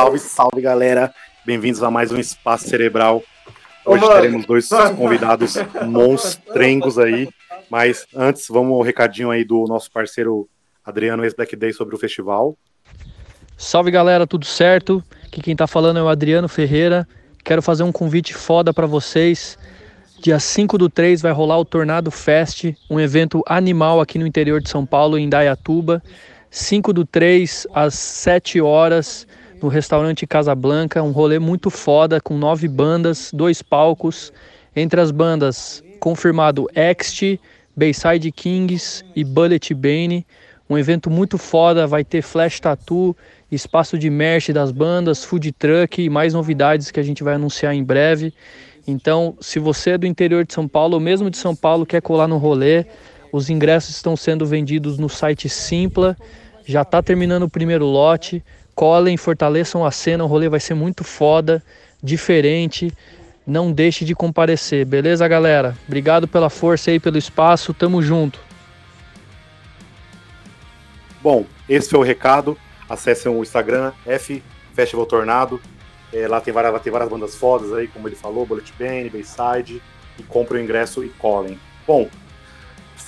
Salve, salve, galera. Bem-vindos a mais um Espaço Cerebral. Hoje Ô, teremos dois convidados monstrengos aí. Mas antes, vamos ao recadinho aí do nosso parceiro Adriano ex-Black Day sobre o festival. Salve galera, tudo certo? Aqui quem tá falando é o Adriano Ferreira. Quero fazer um convite foda para vocês. Dia 5 do 3 vai rolar o Tornado Fest, um evento animal aqui no interior de São Paulo, em Dayatuba. 5 do 3 às 7 horas no restaurante Casa Blanca, um rolê muito foda com nove bandas, dois palcos. Entre as bandas, confirmado Ext, Bayside Kings e Bullet Bane. Um evento muito foda, vai ter flash tattoo, espaço de merch das bandas, food truck e mais novidades que a gente vai anunciar em breve. Então, se você é do interior de São Paulo, ou mesmo de São Paulo, quer colar no rolê, os ingressos estão sendo vendidos no site Simpla. Já está terminando o primeiro lote. Colhem, fortaleçam a cena, o rolê vai ser muito foda, diferente. Não deixe de comparecer, beleza, galera? Obrigado pela força aí, pelo espaço, tamo junto. Bom, esse foi o recado. Acessem o Instagram, F Festival Tornado. É, lá tem várias, tem várias bandas fodas aí, como ele falou, Bullet Bane, Bayside, e compre o ingresso e colhem. Bom,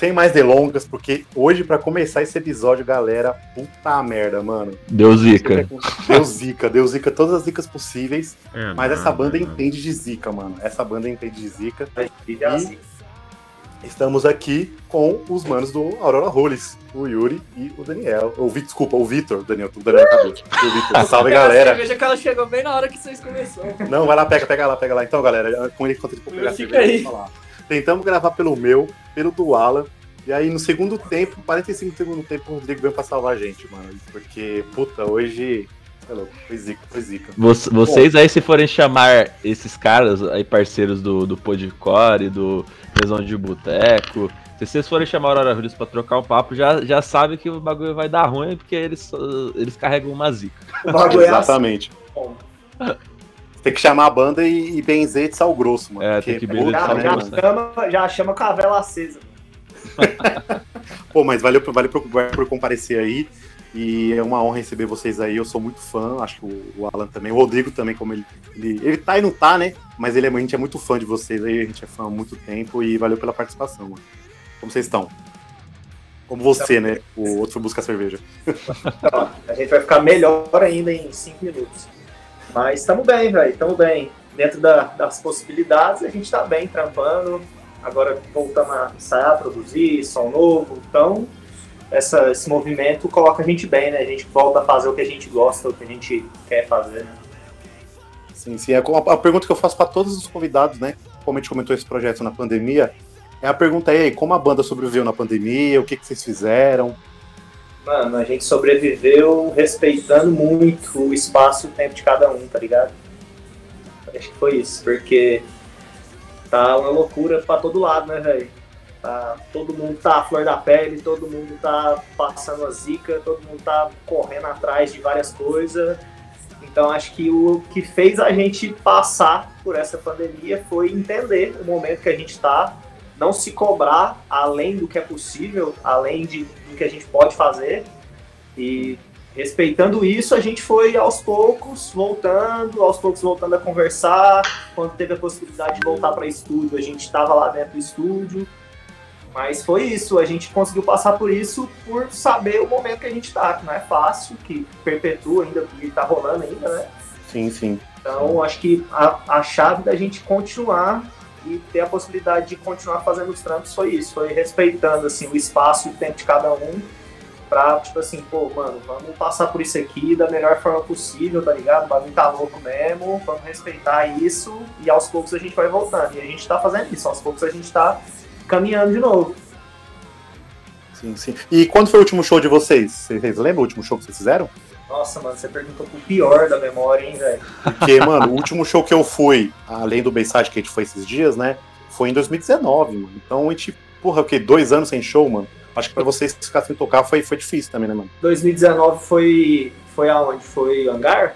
sem mais delongas, porque hoje, para começar esse episódio, galera, puta merda, mano. Deu zica. Deu zica, deu zica, todas as zicas possíveis. É, mas não, essa banda não. entende de zica, mano. Essa banda entende de zica. E estamos aqui com os manos do Aurora Rolls, o Yuri e o Daniel. O Vitor, desculpa, o Vitor, Daniel, o Daniel acabou. O Vitor. Salve, galera. Veja que ela chegou bem na hora que vocês começaram. Não, vai lá, pega, pega lá, pega lá. Então, galera, com ele enquanto ele for pegar a cerveja, falar. Tentamos gravar pelo meu, pelo do Alan. E aí, no segundo tempo, 45 do segundo tempo, o Rodrigo veio pra salvar a gente, mano. Porque, puta, hoje é louco, foi zica, foi zica. Vocês aí, se forem chamar esses caras aí, parceiros do, do Podcore, do Mesão de Boteco, se vocês forem chamar o Aurora Rules pra trocar um papo, já, já sabe que o bagulho vai dar ruim, porque eles, eles carregam uma zica. O bagulho é assim. Exatamente. É tem que chamar a banda e, e benzer de sal grosso, mano. É, tem que benzer de sal grosso. Já, chama, já chama com a vela acesa. Pô, mas valeu, valeu por, por comparecer aí. E é uma honra receber vocês aí. Eu sou muito fã, acho que o, Alan também, o Rodrigo também, como ele, ele. Ele tá e não tá, né? Mas ele é, a gente é muito fã de vocês aí, a gente é fã há muito tempo e valeu pela participação, mano. Como vocês estão? Como você, né? O outro foi buscar cerveja. Então, a gente vai ficar melhor ainda em cinco minutos. Mas estamos bem, velho, estamos bem. Dentro da, das possibilidades, a gente está bem trampando. Agora voltamos a ensaiar, produzir, som novo. Então, essa, esse movimento coloca a gente bem, né? A gente volta a fazer o que a gente gosta, o que a gente quer fazer, né? Sim, sim. É a pergunta que eu faço para todos os convidados, né? Como a gente comentou esse projeto na pandemia, é a pergunta aí, como a banda sobreviveu na pandemia, o que, que vocês fizeram? Mano, a gente sobreviveu respeitando muito o espaço e o tempo de cada um, tá ligado? Acho que foi isso, porque tá uma loucura pra todo lado, né, velho? Tá, todo mundo tá à flor da pele, todo mundo tá passando a zica, todo mundo tá correndo atrás de várias coisas. Então acho que o que fez a gente passar por essa pandemia foi entender o momento que a gente tá, não se cobrar além do que é possível, além de, do que a gente pode fazer. E respeitando isso, a gente foi aos poucos voltando, aos poucos voltando a conversar. Quando teve a possibilidade de voltar para estúdio, a gente estava lá dentro do estúdio. Mas foi isso, a gente conseguiu passar por isso por saber o momento que a gente está, que não é fácil, que perpetua ainda, que está rolando ainda, né? Sim, sim. Então, acho que a, a chave da gente continuar e ter a possibilidade de continuar fazendo os trampos foi isso, foi respeitando assim o espaço e o tempo de cada um pra, tipo assim, pô, mano, vamos passar por isso aqui da melhor forma possível, tá ligado? O bagulho tá louco mesmo, vamos respeitar isso e aos poucos a gente vai voltando. E a gente tá fazendo isso, aos poucos a gente tá caminhando de novo. Sim, sim. E quando foi o último show de vocês? Vocês lembram o último show que vocês fizeram? Nossa, mano, você perguntou pro pior da memória, hein, velho? Porque, mano, o último show que eu fui, além do Bayside que a gente foi esses dias, né? Foi em 2019, mano. Então a gente, porra, o quê? Dois anos sem show, mano? Acho que pra vocês ficar sem tocar foi, foi difícil também, né, mano? 2019 foi. Foi aonde? Foi Hangar?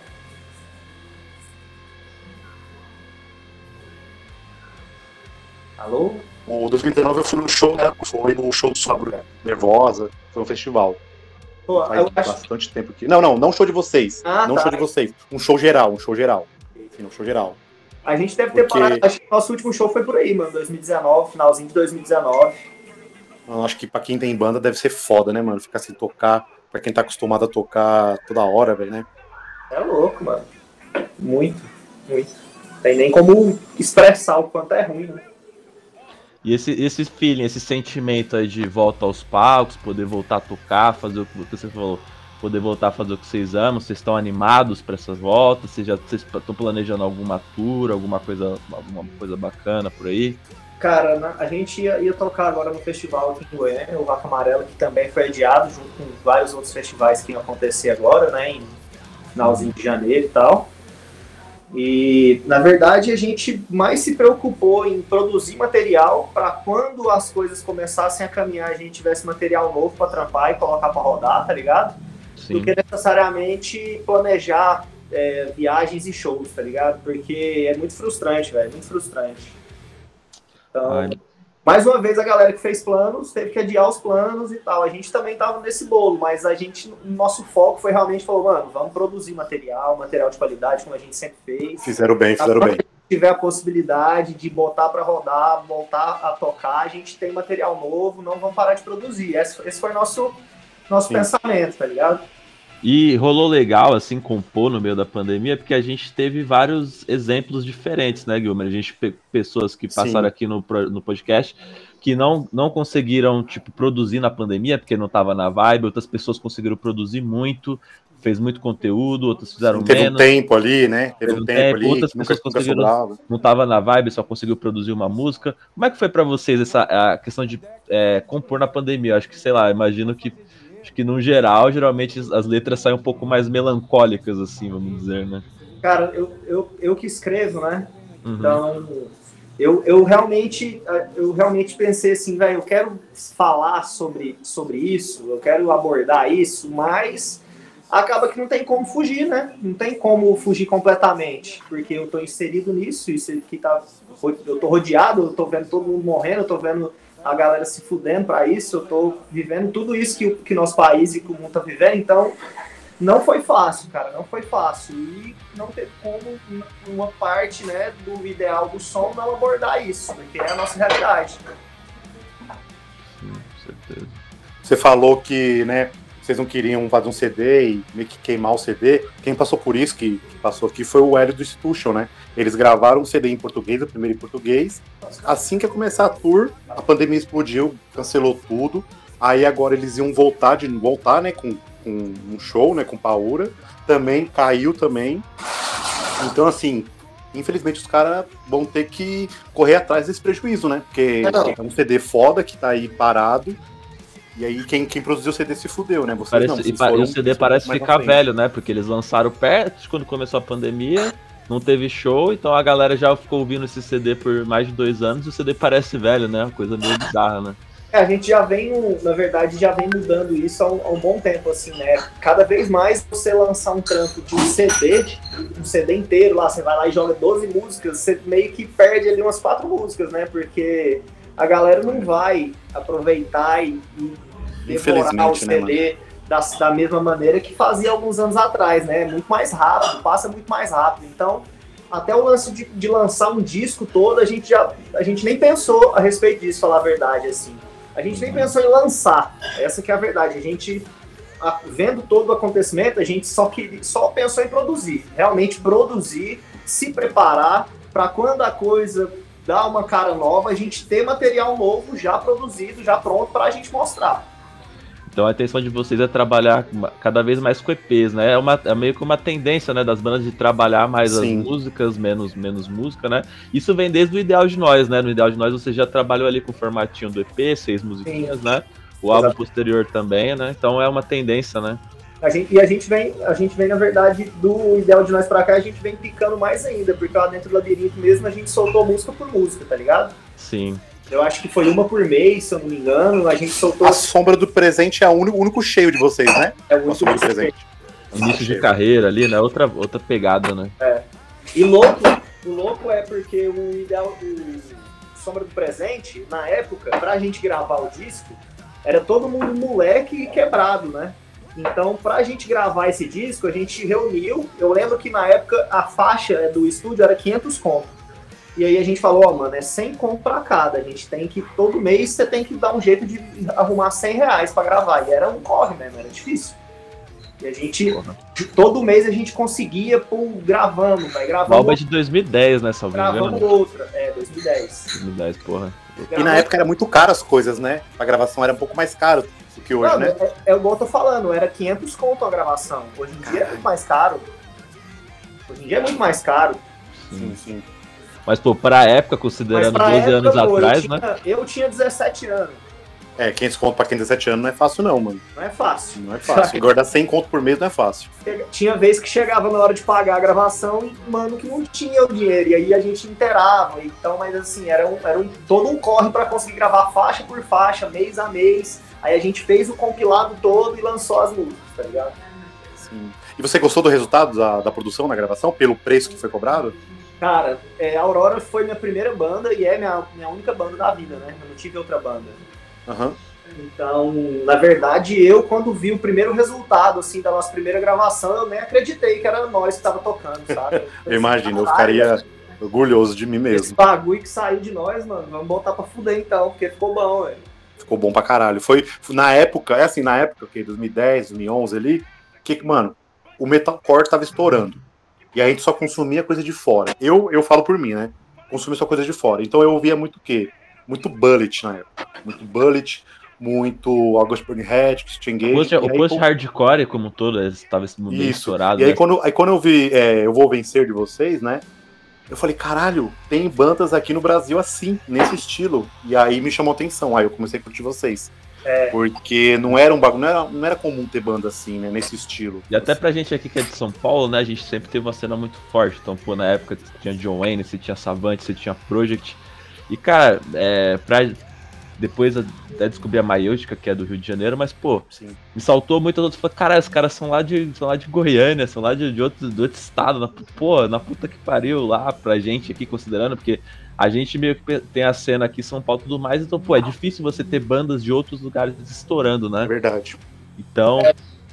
Alô? O 2019 eu fui no show, né? Foi no show do Sobro, né? Nervosa, foi um festival. Pô, Faz eu acho bastante tempo que. Não, não, não show de vocês. Ah, não tá. show de vocês. Um show geral, um show geral. Sim, um show geral. A gente deve ter Porque- parado. Acho que nosso último show foi por aí, mano. 2019, finalzinho de 2019. Eu acho que pra quem tem banda deve ser foda, né, mano? Ficar sem tocar. Pra quem tá acostumado a tocar toda hora, velho, né? É louco, mano. Muito, muito. Tem nem como expressar o quanto é ruim, né? E esse, esse feeling, esse sentimento aí de volta aos palcos, poder voltar a tocar, fazer o que você falou, poder voltar a fazer o que vocês amam, vocês estão animados para essas voltas, vocês já estão planejando alguma tour, alguma coisa, alguma coisa bacana por aí? Cara, na- a gente ia, ia tocar agora no festival aqui em Goiânia, o Vaca Amarela, que também foi adiado, junto com vários outros festivais que iam acontecer agora, né? Em finalzinho de janeiro e tal. E, na verdade, a gente mais se preocupou em produzir material para quando as coisas começassem a caminhar, a gente tivesse material novo para trampar e colocar para rodar, tá ligado? Sim. do que necessariamente planejar é, viagens e shows, tá ligado? Porque é muito frustrante, velho, muito frustrante. Então, Ai, mais uma vez a galera que fez planos teve que adiar os planos e tal. A gente também tava nesse bolo, mas a gente, nosso foco foi realmente falou, mano, vamos produzir material, material de qualidade, como a gente sempre fez. Fizeram bem, fizeram bem. tiver a possibilidade de botar para rodar, voltar a tocar, a gente tem material novo, não vamos parar de produzir. Esse, esse foi nosso nosso Sim. pensamento, tá ligado? E rolou legal, assim, compor no meio da pandemia, porque a gente teve vários exemplos diferentes, né, Gilmer? A gente, pe- pessoas que passaram Sim. aqui no, no podcast, que não, não conseguiram, tipo, produzir na pandemia, porque não tava na vibe, outras pessoas conseguiram produzir muito, fez muito conteúdo, outras fizeram Teve um menos, tempo ali, né? Teve Teve um um tempo tempo, ali. outras pessoas conseguiram- sobrava. não tava na vibe, só conseguiu produzir uma música. Como é que foi pra vocês essa a questão de é, compor na pandemia? Eu acho que, sei lá, imagino que acho que no geral, geralmente as letras saem um pouco mais melancólicas, assim, vamos dizer, né? Cara, eu, eu, eu que escrevo, né? Uhum. Então, eu, eu realmente eu realmente pensei assim, velho, eu quero falar sobre, sobre isso, eu quero abordar isso, mas acaba que não tem como fugir, né? Não tem como fugir completamente, porque eu tô inserido nisso, isso aqui tá eu tô rodeado, eu tô vendo todo mundo morrendo, eu tô vendo a galera se fudendo para isso, eu tô vivendo tudo isso que, que nosso país e que o mundo tá vivendo, então não foi fácil, cara, não foi fácil. E não teve como uma parte, né, do ideal do som não abordar isso, porque é a nossa realidade. Sim, com certeza. Você falou que, né, vocês não queriam fazer um CD e meio que queimar o CD. Quem passou por isso, que, que passou aqui, foi o Hélio do Institution, né? Eles gravaram um CD em português, o primeiro em português. Assim que ia começar a tour, a pandemia explodiu, cancelou tudo. Aí agora eles iam voltar, de voltar, né, com, com um show, né, com Paura. Também caiu também. Então, assim, infelizmente os caras vão ter que correr atrás desse prejuízo, né? Porque Não. é um CD foda que tá aí parado. E aí quem, quem produziu o CD se fudeu, né? Vocês Parece- não, vocês e foram- o CD parece ficar velho, né? Porque eles lançaram perto de quando começou a pandemia, não teve show, então a galera já ficou ouvindo esse CD por mais de dois anos e o CD parece velho, né? Uma coisa meio bizarra, né? É, a gente já vem, na verdade, já vem mudando isso há um, há um bom tempo, assim, né? Cada vez mais você lançar um trampo de um CD, um CD inteiro lá, você vai lá e joga 12 músicas, você meio que perde ali umas quatro músicas, né? Porque a galera não vai aproveitar e, e devorar o Infelizmente, né, CD da, da mesma maneira que fazia alguns anos atrás, né? Muito mais rápido, passa muito mais rápido. Então, até o lance de, de lançar um disco todo, a gente já a gente nem pensou a respeito disso, falar a verdade, assim. A gente nem pensou em lançar. Essa que é a verdade. A gente, a- vendo todo o acontecimento, a gente só, queria, só pensou em produzir. Realmente produzir, se preparar para quando a coisa dá uma cara nova, a gente ter material novo já produzido, já pronto para a gente mostrar. Então a intenção de vocês é trabalhar cada vez mais com EPs, né? É, uma, é meio que uma tendência, né, das bandas de trabalhar mais Sim. as músicas, menos, menos música, né? Isso vem desde o Ideal de Nós, né? No Ideal de Nós você já trabalhou ali com o formatinho do EP, seis musiquinhas, né? O álbum Exato. posterior também, né? Então é uma tendência, né? A gente, e a gente vem, a gente vem, na verdade, do ideal de nós pra cá, a gente vem picando mais ainda, porque lá dentro do labirinto mesmo a gente soltou música por música, tá ligado? Sim. Eu acho que foi uma por mês, se eu não me engano, a gente soltou A sombra do presente é o único, único cheio de vocês, né? é, o A único sombra do presente. Início de carreira ali, né? Outra, outra pegada, né? E louco, o louco é porque o ideal do Sombra do Presente, na época, pra gente gravar o disco, era todo mundo moleque e quebrado, né? Então, pra gente gravar esse disco, a gente reuniu. Eu lembro que na época a faixa do estúdio era 500 conto. E aí a gente falou, ó, mano, é 100 conto pra cada. A gente tem que, todo mês, você tem que dar um jeito de arrumar 100 reais pra gravar. E era um corre mesmo, era difícil. E a gente, Porra. todo mês a gente conseguia, pô, gravando, vai gravando. Balba é de 2010, né, Gravamos engano? outra, é, 2010. 2010, porra. E na época era muito caro as coisas, né? A gravação era um pouco mais caro do que hoje, Não, né? é, é igual eu tô falando, era 500 conto a gravação. Hoje em dia é muito mais caro. Hoje em dia é muito mais caro. Sim, sim. Mas, pô, pra época, considerando pra 12 época, anos pô, atrás, eu né? tinha, eu tinha 17 anos. É, 500 conto pra quem tem 17 anos não é fácil não, mano. Não é fácil. Não é fácil. Guardar 100 conto por mês não é fácil. Tinha vez que chegava na hora de pagar a gravação e, mano, que não tinha o dinheiro. E aí a gente inteirava. Então, mas assim, era, um, era um, todo um corre pra conseguir gravar faixa por faixa, mês a mês. Aí a gente fez o compilado todo e lançou as músicas, tá ligado? Sim. E você gostou do resultado da, da produção, na gravação, pelo preço que foi cobrado? Cara, é, a Aurora foi minha primeira banda e é minha, minha única banda da vida, né? Eu não tive outra banda. Aham. Então, na verdade, eu, quando vi o primeiro resultado, assim, da nossa primeira gravação, eu nem acreditei que era nós que tava tocando, sabe? Eu imagino, eu ficaria orgulhoso de mim Esse mesmo. bagulho que saiu de nós, mano, vamos botar pra fuder então, porque ficou bom, velho. Ficou bom pra caralho. Foi, na época, é assim, na época, que 2010, 2011 ali, que, mano, o metalcore tava estourando. E a gente só consumia coisa de fora. Eu, eu falo por mim, né? Consumia só coisa de fora. Então eu ouvia muito o quê? Muito Bullet na época. Muito Bullet, muito August Burning Head, Christian O Gage. post, e o aí, post pô, hardcore, como todo, estava bem estourado. E aí né? quando, aí quando eu vi é, Eu Vou Vencer de vocês, né? Eu falei, caralho, tem bandas aqui no Brasil assim, nesse estilo. E aí me chamou atenção. Aí eu comecei a curtir vocês. É. Porque não era um bagulho, não era, não era comum ter banda assim, né? Nesse estilo. E até pra gente aqui que é de São Paulo, né, a gente sempre teve uma cena muito forte. Então, pô, na época tinha John Wayne, você tinha Savant, você tinha Project. E, cara, é, pra depois até descobrir a Maiútica, que é do Rio de Janeiro, mas, pô, Sim. me saltou muitas outras. Falei, cara, os caras são lá de, são lá de Goiânia, são lá de, de, outro, de outro estado. Na, pô, na puta que pariu lá pra gente aqui, considerando, porque a gente meio que tem a cena aqui em São Paulo e tudo mais, então, pô, é difícil você ter bandas de outros lugares estourando, É né? verdade. Então,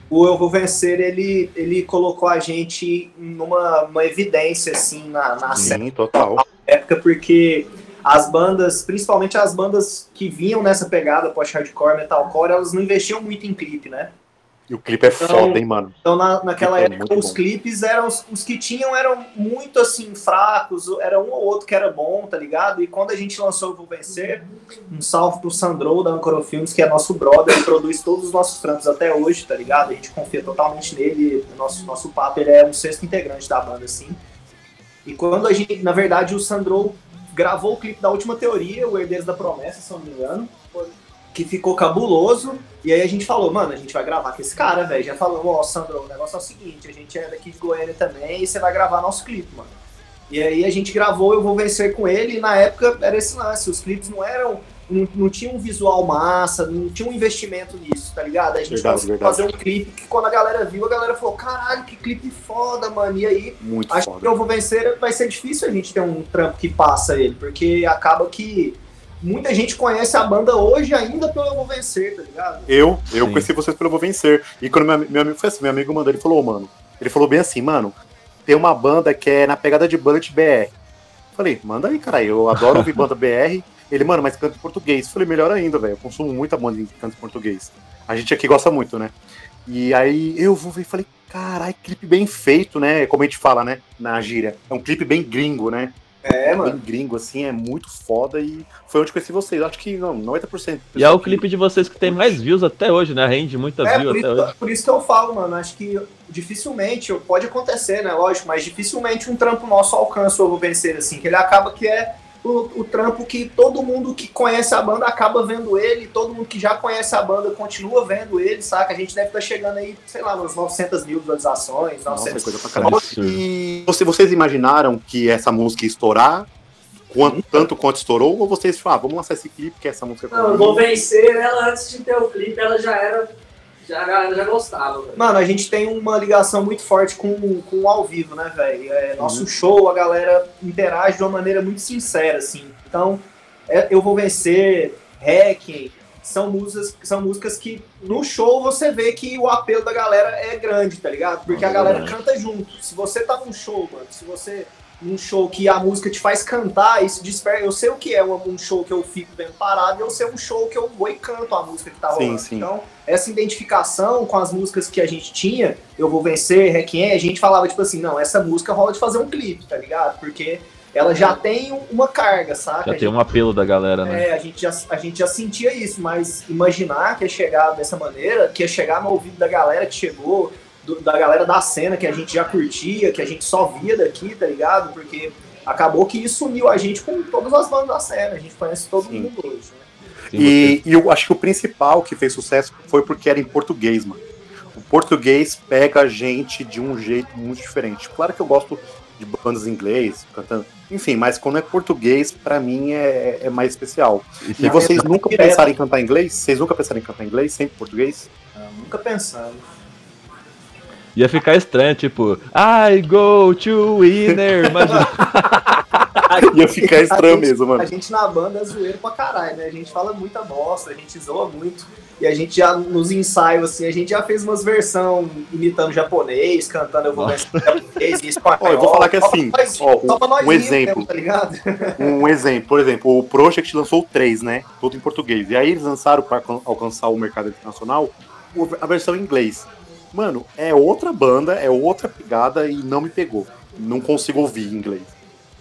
O Eu Vou Vencer, ele, ele colocou a gente numa uma evidência, assim, na, na Sim, total. época, porque as bandas, principalmente as bandas que vinham nessa pegada post-hardcore, metalcore, elas não investiam muito em clipe, né? E o clipe é Então- foda, hein, mano. Então, na, naquela É época, muito os bom. clipes eram. Os, os que tinham eram muito assim, fracos, era um ou outro que era bom, tá ligado? E quando a gente lançou o Vou Vencer, um salve pro Sandro da Ancora Filmes, que é nosso brother, ele produz todos os nossos trampos até hoje, tá ligado? A gente confia totalmente nele. Nosso, nosso papo, ele é um sexto integrante da banda, assim. E quando a gente, na verdade, o Sandro gravou o clipe da última teoria, o Herdeiros da Promessa, se não me engano, que ficou cabuloso. E aí a gente falou, mano, a gente vai gravar com esse cara, velho. Já falou, ó, Sandro, o negócio é o seguinte, a gente é daqui de Goiânia também e você vai gravar nosso clipe, mano. E aí a gente gravou Eu Vou Vencer com ele e na época era esse lance, os clipes não eram, não, não tinha um visual massa, não tinha um investimento nisso, tá ligado? A gente Verdade, conseguiu verdade. fazer um clipe que quando a galera viu, a galera falou, caralho, que clipe foda, mano. E aí Muito Acho que foda. eu vou vencer, vai ser difícil a gente ter um trampo que passa ele, porque acaba que muita gente conhece a banda hoje ainda pelo Eu Vou Vencer, tá ligado? Eu, eu Sim. conheci vocês pelo Eu Vou Vencer. E quando meu, meu amigo foi assim, meu amigo mandou, ele falou, "Ô, mano, ele falou bem assim, mano, tem uma banda que é na pegada de Bullet BR. Falei, manda aí, cara, eu adoro ouvir banda BR. Ele, mano, mas canta em português. Falei, melhor ainda, velho, eu consumo muita banda em canto em português. A gente aqui gosta muito, né? E aí eu vou ver e falei, caralho, clipe bem feito, né? Como a gente fala, né? Na gíria. É um clipe bem gringo, né? É, Bem gringo, assim, é muito foda e foi onde conheci vocês. Acho que, não, 90%. e é o clipe de vocês que tem mais views até hoje, né? Rende muita É, view por até isso, hoje. por isso que eu falo, mano. Acho que dificilmente, pode acontecer, né? Lógico, mas dificilmente um trampo nosso alcança o Eu Vou Vencer, assim, que ele acaba que é o, o trampo que todo mundo que conhece a banda acaba vendo ele, todo mundo que já conhece a banda continua vendo ele, saca? A gente deve estar chegando aí, sei lá, uns 900 mil visualizações, Nossa, é 900 coisa pra caralho. E você, vocês imaginaram que essa música ia estourar? Quanto, tanto quanto estourou? Ou vocês falaram, ah, vamos lançar esse clipe, que essa música Não, eu vou vencer. Ela antes de ter o clipe, ela já era. Já, a galera já gostava, velho. Mano, a gente tem uma ligação muito forte com, com o ao vivo, né, velho? É, Uhum. nosso show, a galera interage de uma maneira muito sincera, assim. Então, é, eu vou vencer, Hacking, são músicas, são músicas que no show você vê que o apelo da galera é grande, tá ligado? Porque a galera canta junto. Se você tá num show, mano, se você num show que a música te faz cantar, isso desperta. Eu sei o que é um, um show que eu fico vendo parado, e eu sei um show que eu vou e canto a música que tá rolando. Sim, sim. Então, essa identificação com as músicas que a gente tinha, Eu Vou Vencer, Requiem, a gente falava tipo assim, não, essa música rola de fazer um clipe, tá ligado? Porque ela já tem uma carga, saca? Já A tem gente- um apelo da galera, né? é, a gente, já, a gente já sentia isso, mas imaginar que ia chegar dessa maneira, que ia chegar no ouvido da galera que chegou, do- da galera da cena que a gente já curtia, que a gente só via daqui, tá ligado? Porque acabou que isso uniu a gente com todas as bandas da cena, a gente conhece todo Sim. mundo hoje. Né? E, e eu acho que o principal que fez sucesso foi porque era em português, mano. O português pega a gente de um jeito muito diferente. Claro que eu gosto de bandas em inglês, cantando. Enfim, mas quando é português, pra mim é, é mais especial. E E vocês nunca direto. pensaram em cantar em inglês? Vocês nunca pensaram em cantar em inglês, sempre português? Nunca pensando. Ia ficar estranho, tipo, I go to winner. Imagina. Ia ficar estranho A gente- mesmo, A mano. gente na banda é zoeiro pra caralho, né? A gente fala muita bosta, a gente zoa muito. E a gente já, nos ensaios, assim, a gente já fez umas versões imitando japonês, cantando Eu Vou japonês e espanhol. Ó, eu vou falar que assim, Só pra nós- ó, pra um rir exemplo. mesmo, tá ligado? Um exemplo, por exemplo, o Project lançou o 3, né? Todo em português. E aí eles lançaram para alcançar o mercado internacional a versão em inglês. Mano, é outra banda, é outra pegada e não me pegou. Não consigo ouvir em inglês.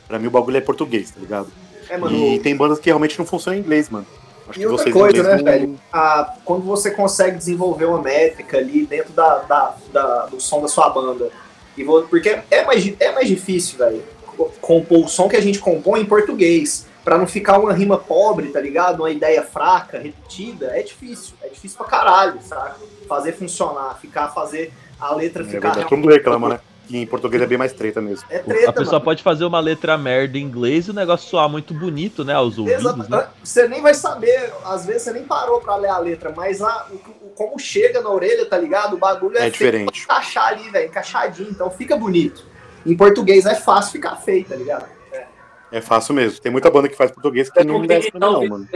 Pra mim o bagulho é português, tá ligado? É, mano. E tem bandas que realmente não funcionam em inglês, mano. Acho E que outra coisa, né, não- velho? Ah, quando você consegue desenvolver uma métrica ali dentro da, da- da- do som da sua banda. E vou, porque é mais, é mais difícil, velho, co- compor o som que a gente compõe em português. Pra não ficar uma rima pobre, tá ligado? Uma ideia fraca, repetida. É difícil. É difícil pra caralho, saca? Fazer funcionar, ficar, fazer a letra É ficar. verdade, todo mundo reclama, né? Que em português é bem mais treta mesmo. É treta, a pessoa mano. pode fazer uma letra merda em inglês e o negócio soar muito bonito, né? Aos ouvidos, Exato. né? Você nem vai saber, às vezes você nem parou pra ler a letra, mas a, o, o- como chega na orelha, tá ligado? O bagulho é, É diferente. encaixar ali, velho, encaixadinho, então fica bonito. Em português é fácil ficar feio, tá ligado? É fácil mesmo. Tem muita banda que faz português que não desce pra mim, não, mano.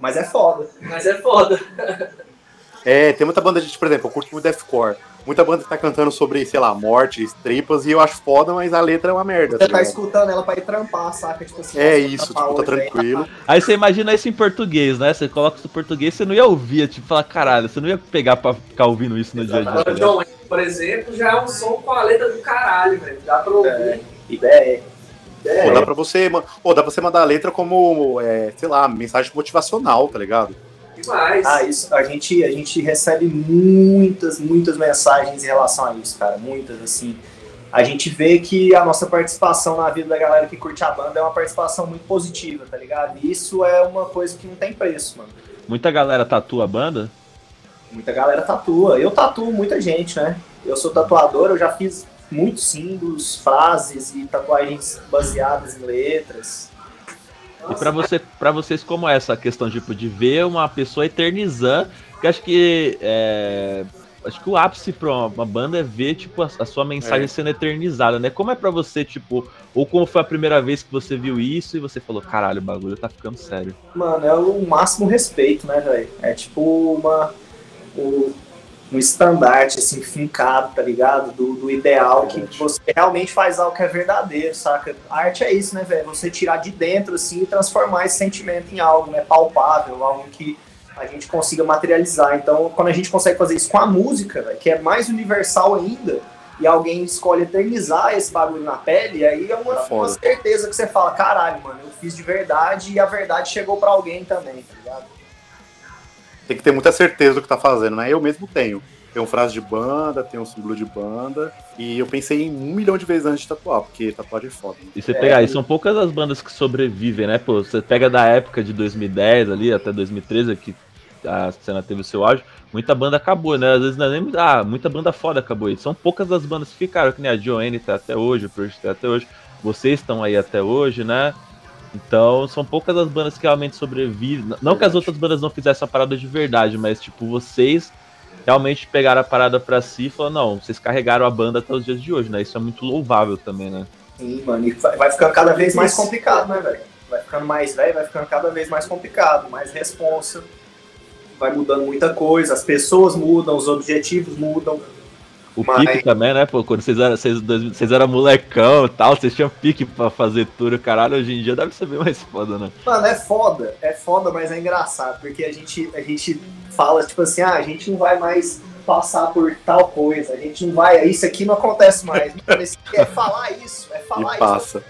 Mas é foda. mas é foda. É, tem muita banda de, por exemplo, eu curto muito deathcore. Muita banda que tá cantando sobre, sei lá, mortes, tripas, e eu acho foda, mas a letra é uma merda. Você tá tá escutando ela pra ir trampar, saca? Tipo assim, É isso, trampar tipo, tá hoje, tranquilo. Aí você imagina isso em português, né? Você coloca isso em português, você não ia ouvir, tipo, falar, caralho, você não ia pegar pra ficar ouvindo isso no dia a dia. tá? John Lennon, por exemplo, já é um som com a letra do caralho, velho. Dá pra ouvir. É. Ideia. Pô, dá pra você, pô, dá pra você mandar a letra como, é, sei lá, mensagem motivacional, tá ligado? Demais. Ah, isso, a gente, a gente recebe muitas, muitas mensagens em relação a isso, cara. Muitas, assim. A gente vê que a nossa participação na vida da galera que curte a banda é uma participação muito positiva, tá ligado? E isso é uma coisa que não tem preço, mano. Muita galera tatua a banda. Muita galera tatua. Eu tatuo muita gente, né? Eu sou tatuador, eu já fiz muitos símbolos, frases e tatuagens baseadas em letras. E pra, você, pra vocês, como é essa questão tipo, de ver uma pessoa eternizando? Que acho que. é, acho que o ápice pra uma, banda é ver, tipo, a, a sua mensagem É. sendo eternizada, né? Como é pra você, tipo, ou como foi a primeira vez que você viu isso e você falou, caralho, o bagulho tá ficando sério. Mano, é o máximo respeito, né, velho? É tipo uma. o- um estandarte, assim, fincado, tá ligado? Do, do ideal que você realmente faz algo que é verdadeiro, saca? A arte é isso, né, velho? Você tirar de dentro, assim, e transformar esse sentimento em algo, né, palpável, algo que a gente consiga materializar. Então, quando a gente consegue fazer isso com a música, velho, que é mais universal ainda, e alguém escolhe eternizar esse bagulho na pele, aí é uma, uma certeza que você fala, caralho, mano, eu fiz de verdade e a verdade chegou pra alguém também, tá ligado? Tem que ter muita certeza do que tá fazendo, né? Eu mesmo tenho. Tenho frase de banda, tenho um símbolo de banda, e eu pensei em um milhão de vezes antes de tatuar, porque tatuagem é foda. né? E você É. pegar, e são poucas as bandas que sobrevivem, né? Pô, você pega da época de 2010 ali até 2013, que a cena teve o seu auge, muita banda acabou, né? Às vezes não é nem. Ah, muita banda foda acabou. E são poucas as bandas que ficaram, que nem a Joanne tá até hoje, o Purge tá até hoje. Vocês estão aí até hoje, né? Então, são poucas as bandas que realmente sobrevivem. Não que as Verdade. outras bandas não fizessem a parada de verdade, mas, tipo, vocês realmente pegaram a parada pra si e falaram, não, vocês carregaram a banda até os dias de hoje, né? Isso é muito louvável também, né? Sim, mano, e vai ficando cada vez mais complicado, né, velho? Vai ficando ficando mais velho, vai ficando cada vez mais complicado, mais responsa, vai mudando muita coisa, as pessoas mudam, os objetivos mudam. O Mas- pique também, né? Pô, quando vocês eram, vocês, dois- vocês eram molecão e tal, vocês tinham pique pra fazer tour, caralho. Hoje em dia deve ser bem mais foda, né? Mano, é foda, é foda, mas é engraçado, porque a gente, a gente fala, tipo assim, ah, a gente não vai mais passar por tal coisa, a gente não vai, isso aqui não acontece mais. É falar isso, é falar E isso. passa.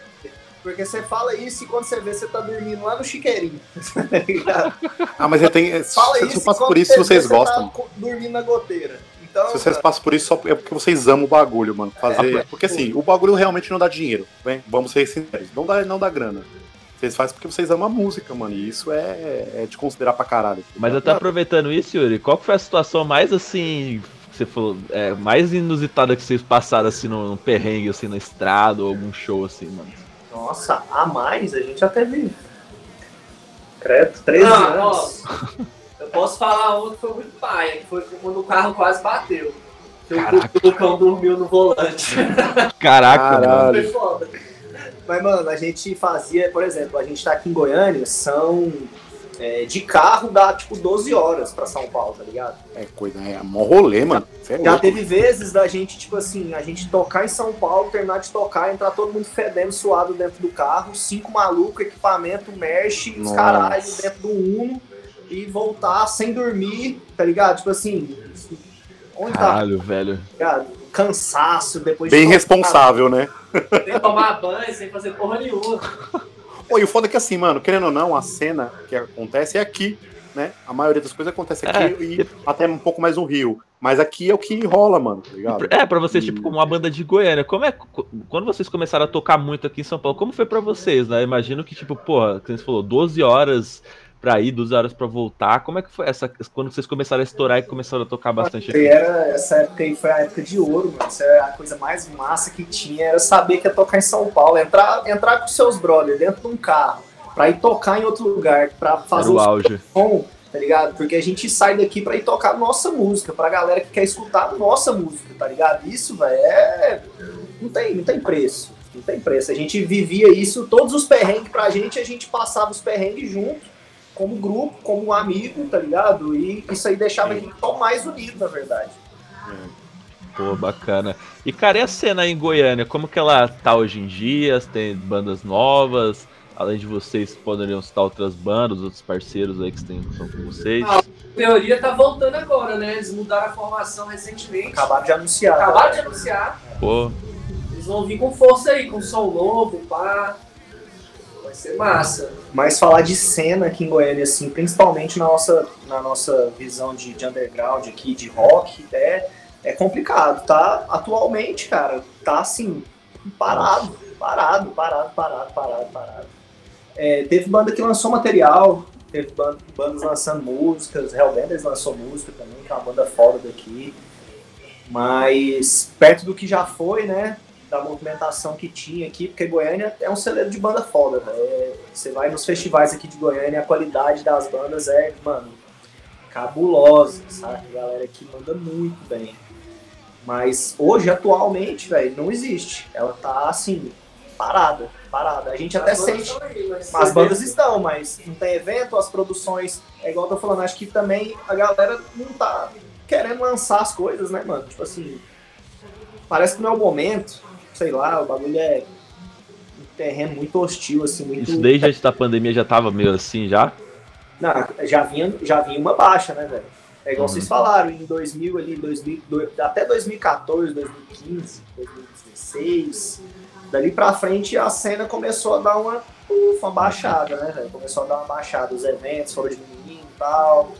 Porque você fala isso e quando você vê, você tá dormindo lá no chiqueirinho. tá? Ah, mas eu tenho. Fala Se isso eu passo quando por isso se você vocês vê, você gostam. Tá dormindo na goteira. Então, Se vocês passam por isso, só é porque vocês amam o bagulho, mano. Fazer. É. Porque assim, o bagulho realmente não dá dinheiro, né? Vamos ser sinceros. Não dá, não dá grana. Vocês fazem porque vocês amam a música, mano. E isso é, é de considerar pra caralho. Mas até aproveitando isso, Yuri, qual que foi a situação mais assim. que Você falou, é, mais inusitada que vocês passaram assim num, perrengue, assim, na estrada ou algum show assim, mano? nossa, a mais a gente já teve. Credo, 13 Não, anos. Eu posso falar um que foi muito paia, que foi quando o carro quase bateu. Que o- Caraca. o Lucão dormiu no volante. Caraca, mano. Foi foda. Mas, mano, a gente fazia, por exemplo, a gente tá aqui em Goiânia, são. é, de carro dá tipo 12 horas pra São Paulo, tá ligado? É coisa, é mó rolê, mano. É Já louco. teve vezes da gente, tipo assim, a gente tocar em São Paulo, terminar de tocar, entrar todo mundo fedendo, suado dentro do carro, cinco malucos, equipamento, merch, os caralho dentro do Uno e voltar sem dormir, tá ligado? Tipo assim, onde tá, Caralho, velho. tá ligado? Cansaço depois Bem tocar. responsável, né? Sem tomar banho, sem fazer porra nenhuma. Pô, e o foda é que assim, mano, querendo ou não, a cena que acontece é aqui, né? A maioria das coisas acontece aqui É, e até um pouco mais no Rio. Mas aqui é o que rola, mano, tá ligado? É, pra vocês, tipo, como uma banda de Goiânia, como é. Quando vocês começaram a tocar muito aqui em São Paulo, como foi pra vocês, né? Imagino que, tipo, porra, como você falou, 12 horas pra ir, 12 horas pra voltar. Como é que foi essa. Quando vocês começaram a estourar e começaram a tocar bastante aqui? era, essa época aí foi a época de ouro, mano. Essa era a coisa mais massa que tinha, era saber que ia tocar em São Paulo. Entrar, entrar com seus brothers dentro de um carro, pra ir tocar em outro lugar, pra Era fazer o o auge. som, tá ligado? Porque a gente sai daqui pra ir tocar nossa música, pra galera que quer escutar nossa música, tá ligado? Isso, velho, é. Não tem, não tem preço. Não tem preço. A gente vivia isso, todos os perrengues pra gente, a gente passava os perrengues junto, como grupo, como amigo, tá ligado? E isso aí deixava a gente só mais unido, na verdade. Pô, bacana. E, cara, e a cena aí em Goiânia? Como que ela tá hoje em dia? Tem bandas novas? Além de vocês, poderiam citar outras bandas, outros parceiros aí que estão estão com vocês. Ah, A teoria tá voltando agora, né? Eles mudaram a formação recentemente. Acabaram de anunciar. Acabaram de anunciar. Pô, Eles vão vir com força aí, com som novo, pá. Vai ser massa. Mas falar de cena aqui em Goiânia, assim, principalmente na nossa, na nossa visão de, de underground aqui, de rock, é, é complicado, tá? Atualmente, cara, tá assim, parado, parado, parado, parado, parado, parado. É, teve banda que lançou material, teve ban- bandas lançando músicas, Hellbenders lançou música também, que é uma banda foda daqui. Mas perto do que já foi, né? Da movimentação que tinha aqui, porque Goiânia é um celeiro de banda foda, velho. É, Você vai nos festivais aqui de Goiânia, a qualidade das bandas é, mano, cabulosa, sabe? A galera aqui manda muito bem. Mas hoje, atualmente, velho, não existe. Ela tá assim, parada, parada. A gente até As bandas sente. aí, mas As bandas vê- estão, mas não tem evento, as produções. É igual eu tô falando, acho que também a galera não tá querendo lançar as coisas, né, mano? Tipo assim, parece que não é o momento, sei lá, o bagulho é um terreno muito hostil, assim, muito. isso desde antes da pandemia já tava meio assim já? Não, já vinha, já vinha uma baixa, né, velho? É igual Uhum. vocês falaram, em 2000 ali, 2000, do- até 2014, 2015, 2016, dali pra frente a cena começou a dar uma, ufa, uma baixada, né, velho? Começou a dar uma baixada, os eventos foram diminuindo e tal.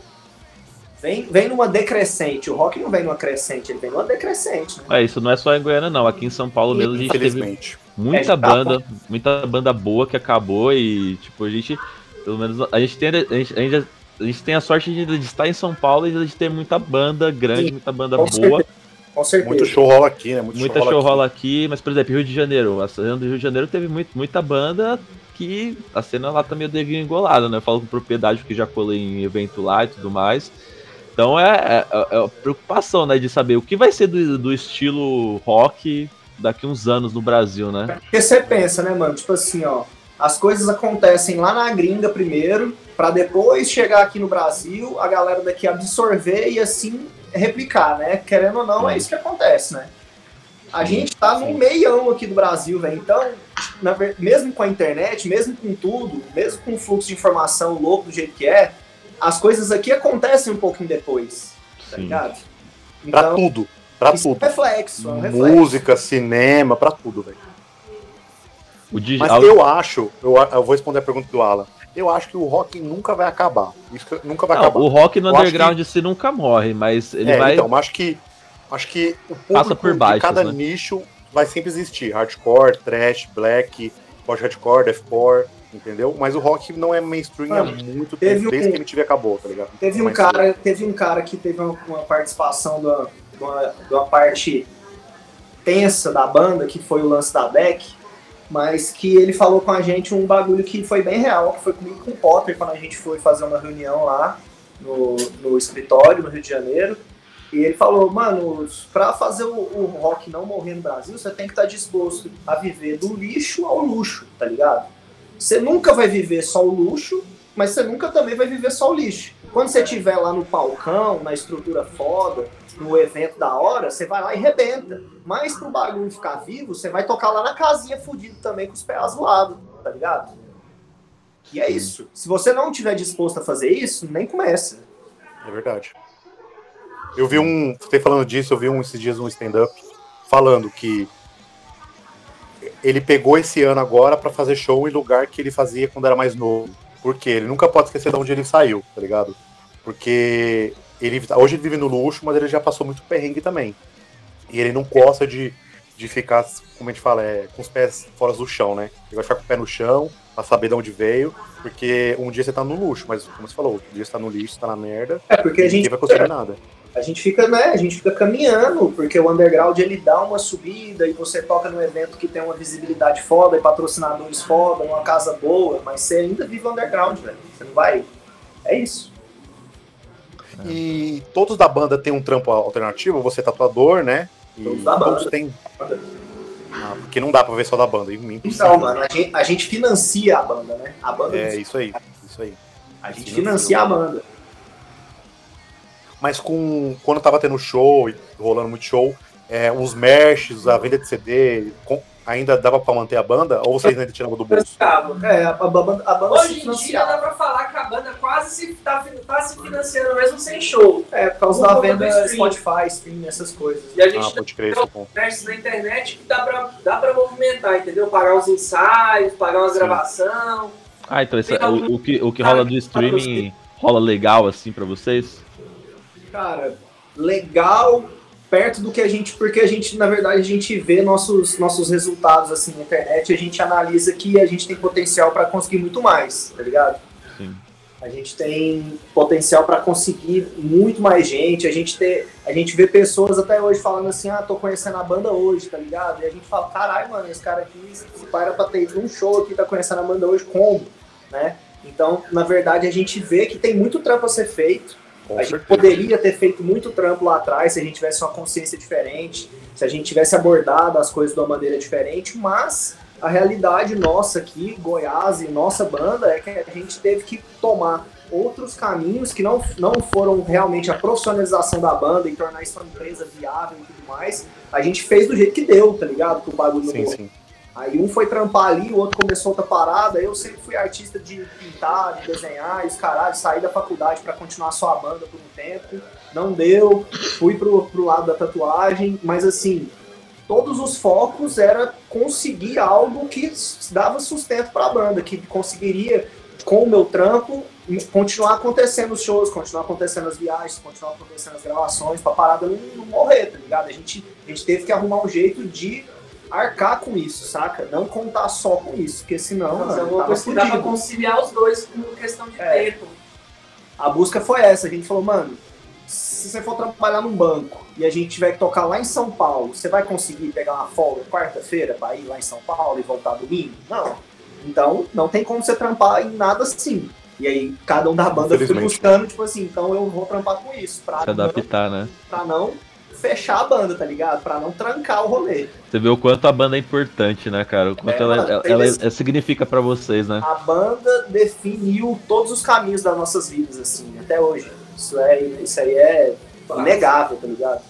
Vem, vem numa decrescente, o rock não vem numa crescente, ele vem numa decrescente, né? É, isso não é só em Goiânia, não. Aqui em São Paulo mesmo a gente teve Infelizmente. muita É, tá banda, muita banda boa que acabou e, tipo, a gente, pelo menos, a gente tem, a gente, ainda, a gente tem a sorte de, de estar em São Paulo e de ter muita banda grande, Sim, muita banda com boa, Com certeza. Muito show rola aqui, né? Muito muita show show rola rola aqui, mas, por exemplo, Rio de Janeiro, a cena do Rio de Janeiro teve muito, muita banda que a cena lá tá meio degringolada, né? Eu falo com propriedade porque já colei em evento lá e tudo mais. Então é, é, é a preocupação, né, de saber o que vai ser do, do estilo rock daqui uns anos no Brasil, né? Porque você pensa, né, mano? Tipo assim, ó. as coisas acontecem lá na gringa primeiro, para depois chegar aqui no Brasil, a galera daqui absorver e assim replicar, né? Querendo ou não, é isso que acontece, né? A gente tá no meião aqui do Brasil, velho. Então, na mesmo com a internet, mesmo com tudo, mesmo com o fluxo de informação louco do jeito que é, as coisas aqui acontecem um pouquinho depois, tá Sim. ligado? Pra Então, tudo. Pra isso é um tudo. reflexo, é um reflexo. Música, cinema, pra tudo, velho. Mas al- eu acho, eu, eu vou responder a pergunta do Alan. Eu acho que o rock nunca vai acabar. Isso que nunca vai Não, acabar. o rock no Eu underground se nunca morre, mas ele é, vai. então, mas acho que acho que o público Passa por baixo, de cada né? nicho vai sempre existir. Hardcore, trash, black, post-hardcore, deathcore, entendeu? Mas o rock não é mainstream há muito tempo, desde um- que a MTV acabou, tá ligado? Teve um Mas- cara, teve um cara que teve uma, uma participação de uma, de uma- de uma parte tensa da banda, que foi o lance da Beck, mas que ele falou com a gente um bagulho que foi bem real, que foi comigo com o Potter quando a gente foi fazer uma reunião lá no, no escritório, no Rio de Janeiro. E ele falou, mano, pra fazer o, o rock não morrer no Brasil, você tem que estar disposto a viver do lixo ao luxo, tá ligado? Você nunca vai viver só o luxo, mas você nunca também vai viver só o lixo. Quando você estiver lá no palcão, na estrutura foda, no evento da hora, você vai lá e rebenta. Mas pro bagulho ficar vivo, você vai tocar lá na casinha fudido também com os pés zoados, tá ligado? E é isso. Se você não estiver disposto a fazer isso, nem começa. É verdade. Eu vi um. Você falando disso, eu vi um, esses dias um stand-up falando que ele pegou esse ano agora pra fazer show em lugar que ele fazia quando era mais novo. Porque ele nunca pode esquecer de onde ele saiu, tá ligado? Porque ele hoje ele vive no luxo, mas ele já passou muito perrengue também. E ele não gosta de, de ficar, como a gente fala, é, com os pés fora do chão, né? Ele vai ficar com o pé no chão, pra saber de onde veio, porque um dia você tá no luxo, mas como você falou, outro dia você tá no lixo, você tá na merda, É porque a ninguém gente vai conseguir nada. A gente fica, né, a gente fica caminhando, porque o underground ele dá uma subida e você toca num evento que tem uma visibilidade foda e patrocinadores foda, uma casa boa, mas você ainda vive underground, velho. Você não vai. É isso. E todos da banda têm um trampo alternativo, você é tatuador, né? E Todos da banda. todos têm. Ah, porque não dá pra ver só da banda. impossível. Então, mano, a gente, a gente financia a banda, né? A banda É isso aí, isso aí. a gente financia a banda. Mas com quando tava tendo show e rolando muito show, é, os merches, a venda de CD, com- ainda dava pra manter a banda? Ou vocês ainda tiravam do bolso? É, a, a banda, a banda Hoje em dia dá pra falar que a banda quase se, tá, tá se financiando mesmo sem show. É, por causa da venda stream. Spotify, stream, essas coisas. E a gente Ah, pode crer, é o ponto. testes na internet que dá pra, dá pra movimentar, entendeu? Pagar os ensaios, pagar umas Sim. gravação. Ah, então esse, Tem algum- o, o que, o que rola do streaming rola legal assim pra vocês? Cara, legal perto do que a gente, porque a gente, na verdade, a gente vê nossos, nossos resultados assim na internet, a gente analisa que a gente tem potencial para conseguir muito mais, tá ligado? Sim. A gente tem potencial para conseguir muito mais gente, a gente ter, a gente vê pessoas até hoje falando assim, ah, tô conhecendo a banda hoje, tá ligado? E a gente fala, caralho, mano, esse cara aqui, se para pra ter ido num show aqui, tá conhecendo a banda hoje, como? Né? Então, na verdade, a gente vê que tem muito trampo a ser feito, Com a gente certeza. poderia ter feito muito trampo lá atrás se a gente tivesse uma consciência diferente, se a gente tivesse abordado as coisas de uma maneira diferente, mas a realidade nossa aqui, Goiás e nossa banda, é que a gente teve que tomar outros caminhos que não, não foram realmente a profissionalização da banda e tornar isso uma empresa viável e tudo mais. A gente fez do jeito que deu, tá ligado? Que o bagulho Sim, sim. Aí um foi trampar ali, o outro começou outra parada. Eu sempre fui artista de pintar, de desenhar, e os caralho, saí da faculdade pra continuar só a banda por um tempo. Não deu, fui pro, pro lado da tatuagem, mas assim, todos os focos era conseguir algo que dava sustento pra banda, que conseguiria, com o meu trampo, continuar acontecendo os shows, continuar acontecendo as viagens, continuar acontecendo as gravações, pra parada não, não morrer, tá ligado? A gente, a gente teve que arrumar um jeito de arcar com isso, saca? Não contar só com isso, porque senão Mas é mano, uma tava fudido. conciliar os dois com questão de É. tempo. A busca foi essa. A gente falou, mano, se você for trabalhar num banco e a gente tiver que tocar lá em São Paulo, você vai conseguir pegar uma folga quarta-feira pra ir lá em São Paulo e voltar domingo? Não. Então, não tem como você trampar em nada assim. E aí, cada um da banda foi buscando, tipo assim, então eu vou trampar com isso, pra Se não, adaptar, né? pra não fechar a banda, tá ligado? Pra não trancar o rolê. Você vê o quanto a banda é importante, né, cara? O quanto É, ela, mano, ela, ela esse- significa pra vocês, né? A banda definiu todos os caminhos das nossas vidas, assim, até hoje. Isso, é, isso aí é inegável, tá ligado?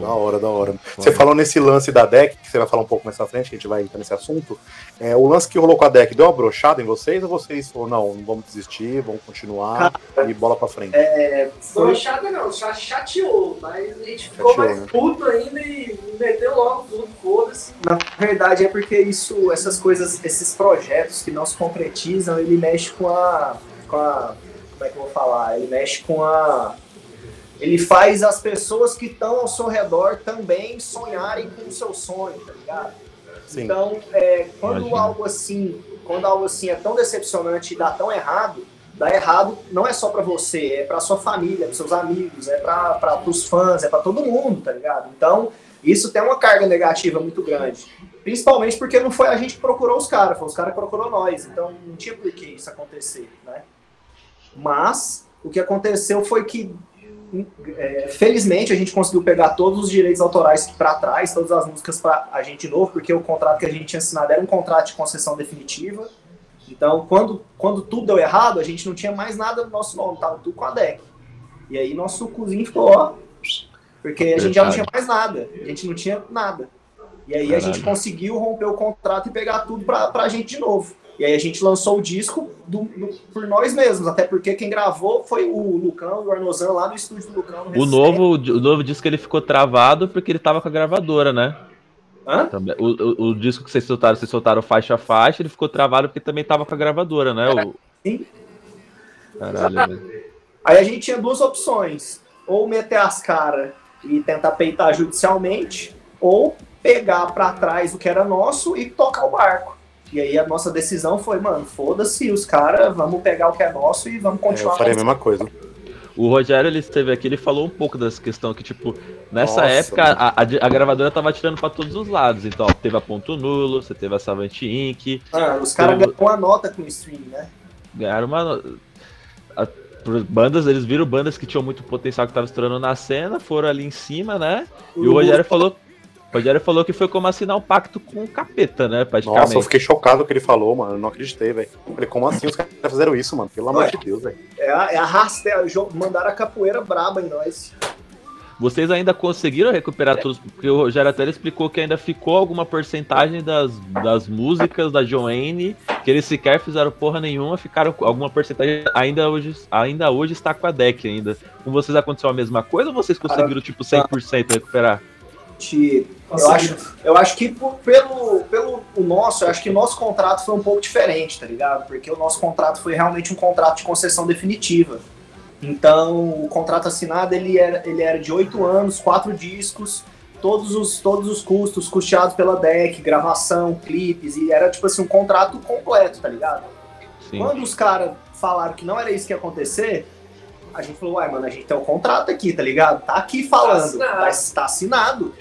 Da hora, da hora. Você falou nesse lance da deck, que você vai falar um pouco mais pra frente, que a gente vai entrar nesse assunto. É, o lance que rolou com a deck deu uma brochada em vocês ou vocês falaram, não, não vamos desistir, vamos continuar e bola pra frente? É, Brochada não, já chateou, mas a gente ficou Chateou, mais né? puto ainda e meteu logo tudo, foda-se. na verdade é porque isso, essas coisas, esses projetos que não se concretizam, ele mexe com a, com a, como é que eu vou falar? Ele mexe com a, ele faz as pessoas que estão ao seu redor também sonharem com o seu sonho, tá ligado? Sim. Então, é, quando Imagino. algo assim, quando algo assim é tão decepcionante e dá tão errado, dá errado não é só pra você, é pra sua família, pros seus amigos, é pra, pra, pros fãs, é pra todo mundo, tá ligado? Então, isso tem uma carga negativa muito grande. Principalmente porque não foi a gente que procurou os caras, foi os caras que procurou nós. Então, não tinha por que isso acontecer, né? Mas, o que aconteceu foi que é, felizmente a gente conseguiu pegar todos os direitos autorais para trás, todas as músicas para a gente de novo, porque o contrato que a gente tinha assinado era um contrato de concessão definitiva. Então, quando, quando tudo deu errado, a gente não tinha mais nada no nosso nome, tava tudo com a DEC. E aí nosso cozinho ficou, ó, porque a gente já não tinha mais nada, a gente não tinha nada. E aí a gente conseguiu romper o contrato e pegar tudo pra, pra gente de novo. E aí a gente lançou o disco do- do- por nós mesmos, até porque quem gravou foi o Lucão e o Arnozan lá no estúdio do Lucão. no O novo, o novo disco ele ficou travado porque ele tava com a gravadora, né? Hã? O, o, o disco que vocês soltaram, vocês soltaram faixa a faixa, ele ficou travado porque também tava com a gravadora, né? O... Sim. Caralho. Aí a gente tinha duas opções: ou meter as caras e tentar peitar judicialmente, ou pegar pra trás o que era nosso e tocar o barco. E aí a nossa decisão foi, mano, foda-se os caras, vamos pegar o que é nosso e vamos É, eu continuar. faria a mesma coisa. O Rogério ele esteve aqui, ele falou um pouco dessa questão que, tipo, nessa Nossa, época a, a, a gravadora tava tirando pra todos os lados. Então, ó, teve a Ponto Nulo, você teve a Savant Inc., Ah, os caras Eu- ganham uma nota com o stream, né? ganharam uma. a- por bandas, eles viram bandas que tinham muito potencial que estavam estourando na cena, foram ali em cima, né? E o Rogério falou. O Rogério falou que foi como assinar um pacto com o capeta, né? Praticamente. Nossa, eu fiquei chocado com o que ele falou, mano. Eu não acreditei, velho. Falei, como assim os caras fizeram isso, mano? Pelo amor de Deus, velho. É a, é a raste- é mandaram a capoeira braba em nós. Vocês ainda conseguiram recuperar todos, porque o Rogério até explicou que ainda ficou alguma porcentagem das, das músicas da Joanne, que eles sequer fizeram porra nenhuma, ficaram com alguma porcentagem, ainda hoje, ainda hoje está com a deck ainda. Com vocês aconteceu a mesma coisa ou vocês conseguiram, tipo, 100% recuperar? Te- Eu acho, eu acho que por- pelo, pelo o nosso, eu acho que o nosso contrato foi um pouco diferente, tá ligado? Porque o nosso contrato foi realmente um contrato de concessão definitiva. Então, o contrato assinado ele era, ele era de oito anos, quatro discos, todos os, todos os custos custeados pela DEC, gravação, clipes, e era tipo assim, um contrato completo, tá ligado? Sim. Quando os caras falaram que não era isso que ia acontecer, a gente falou, uai, mano, a gente tem um contrato aqui, tá ligado? Tá aqui falando, assinado. tá, tá assinado.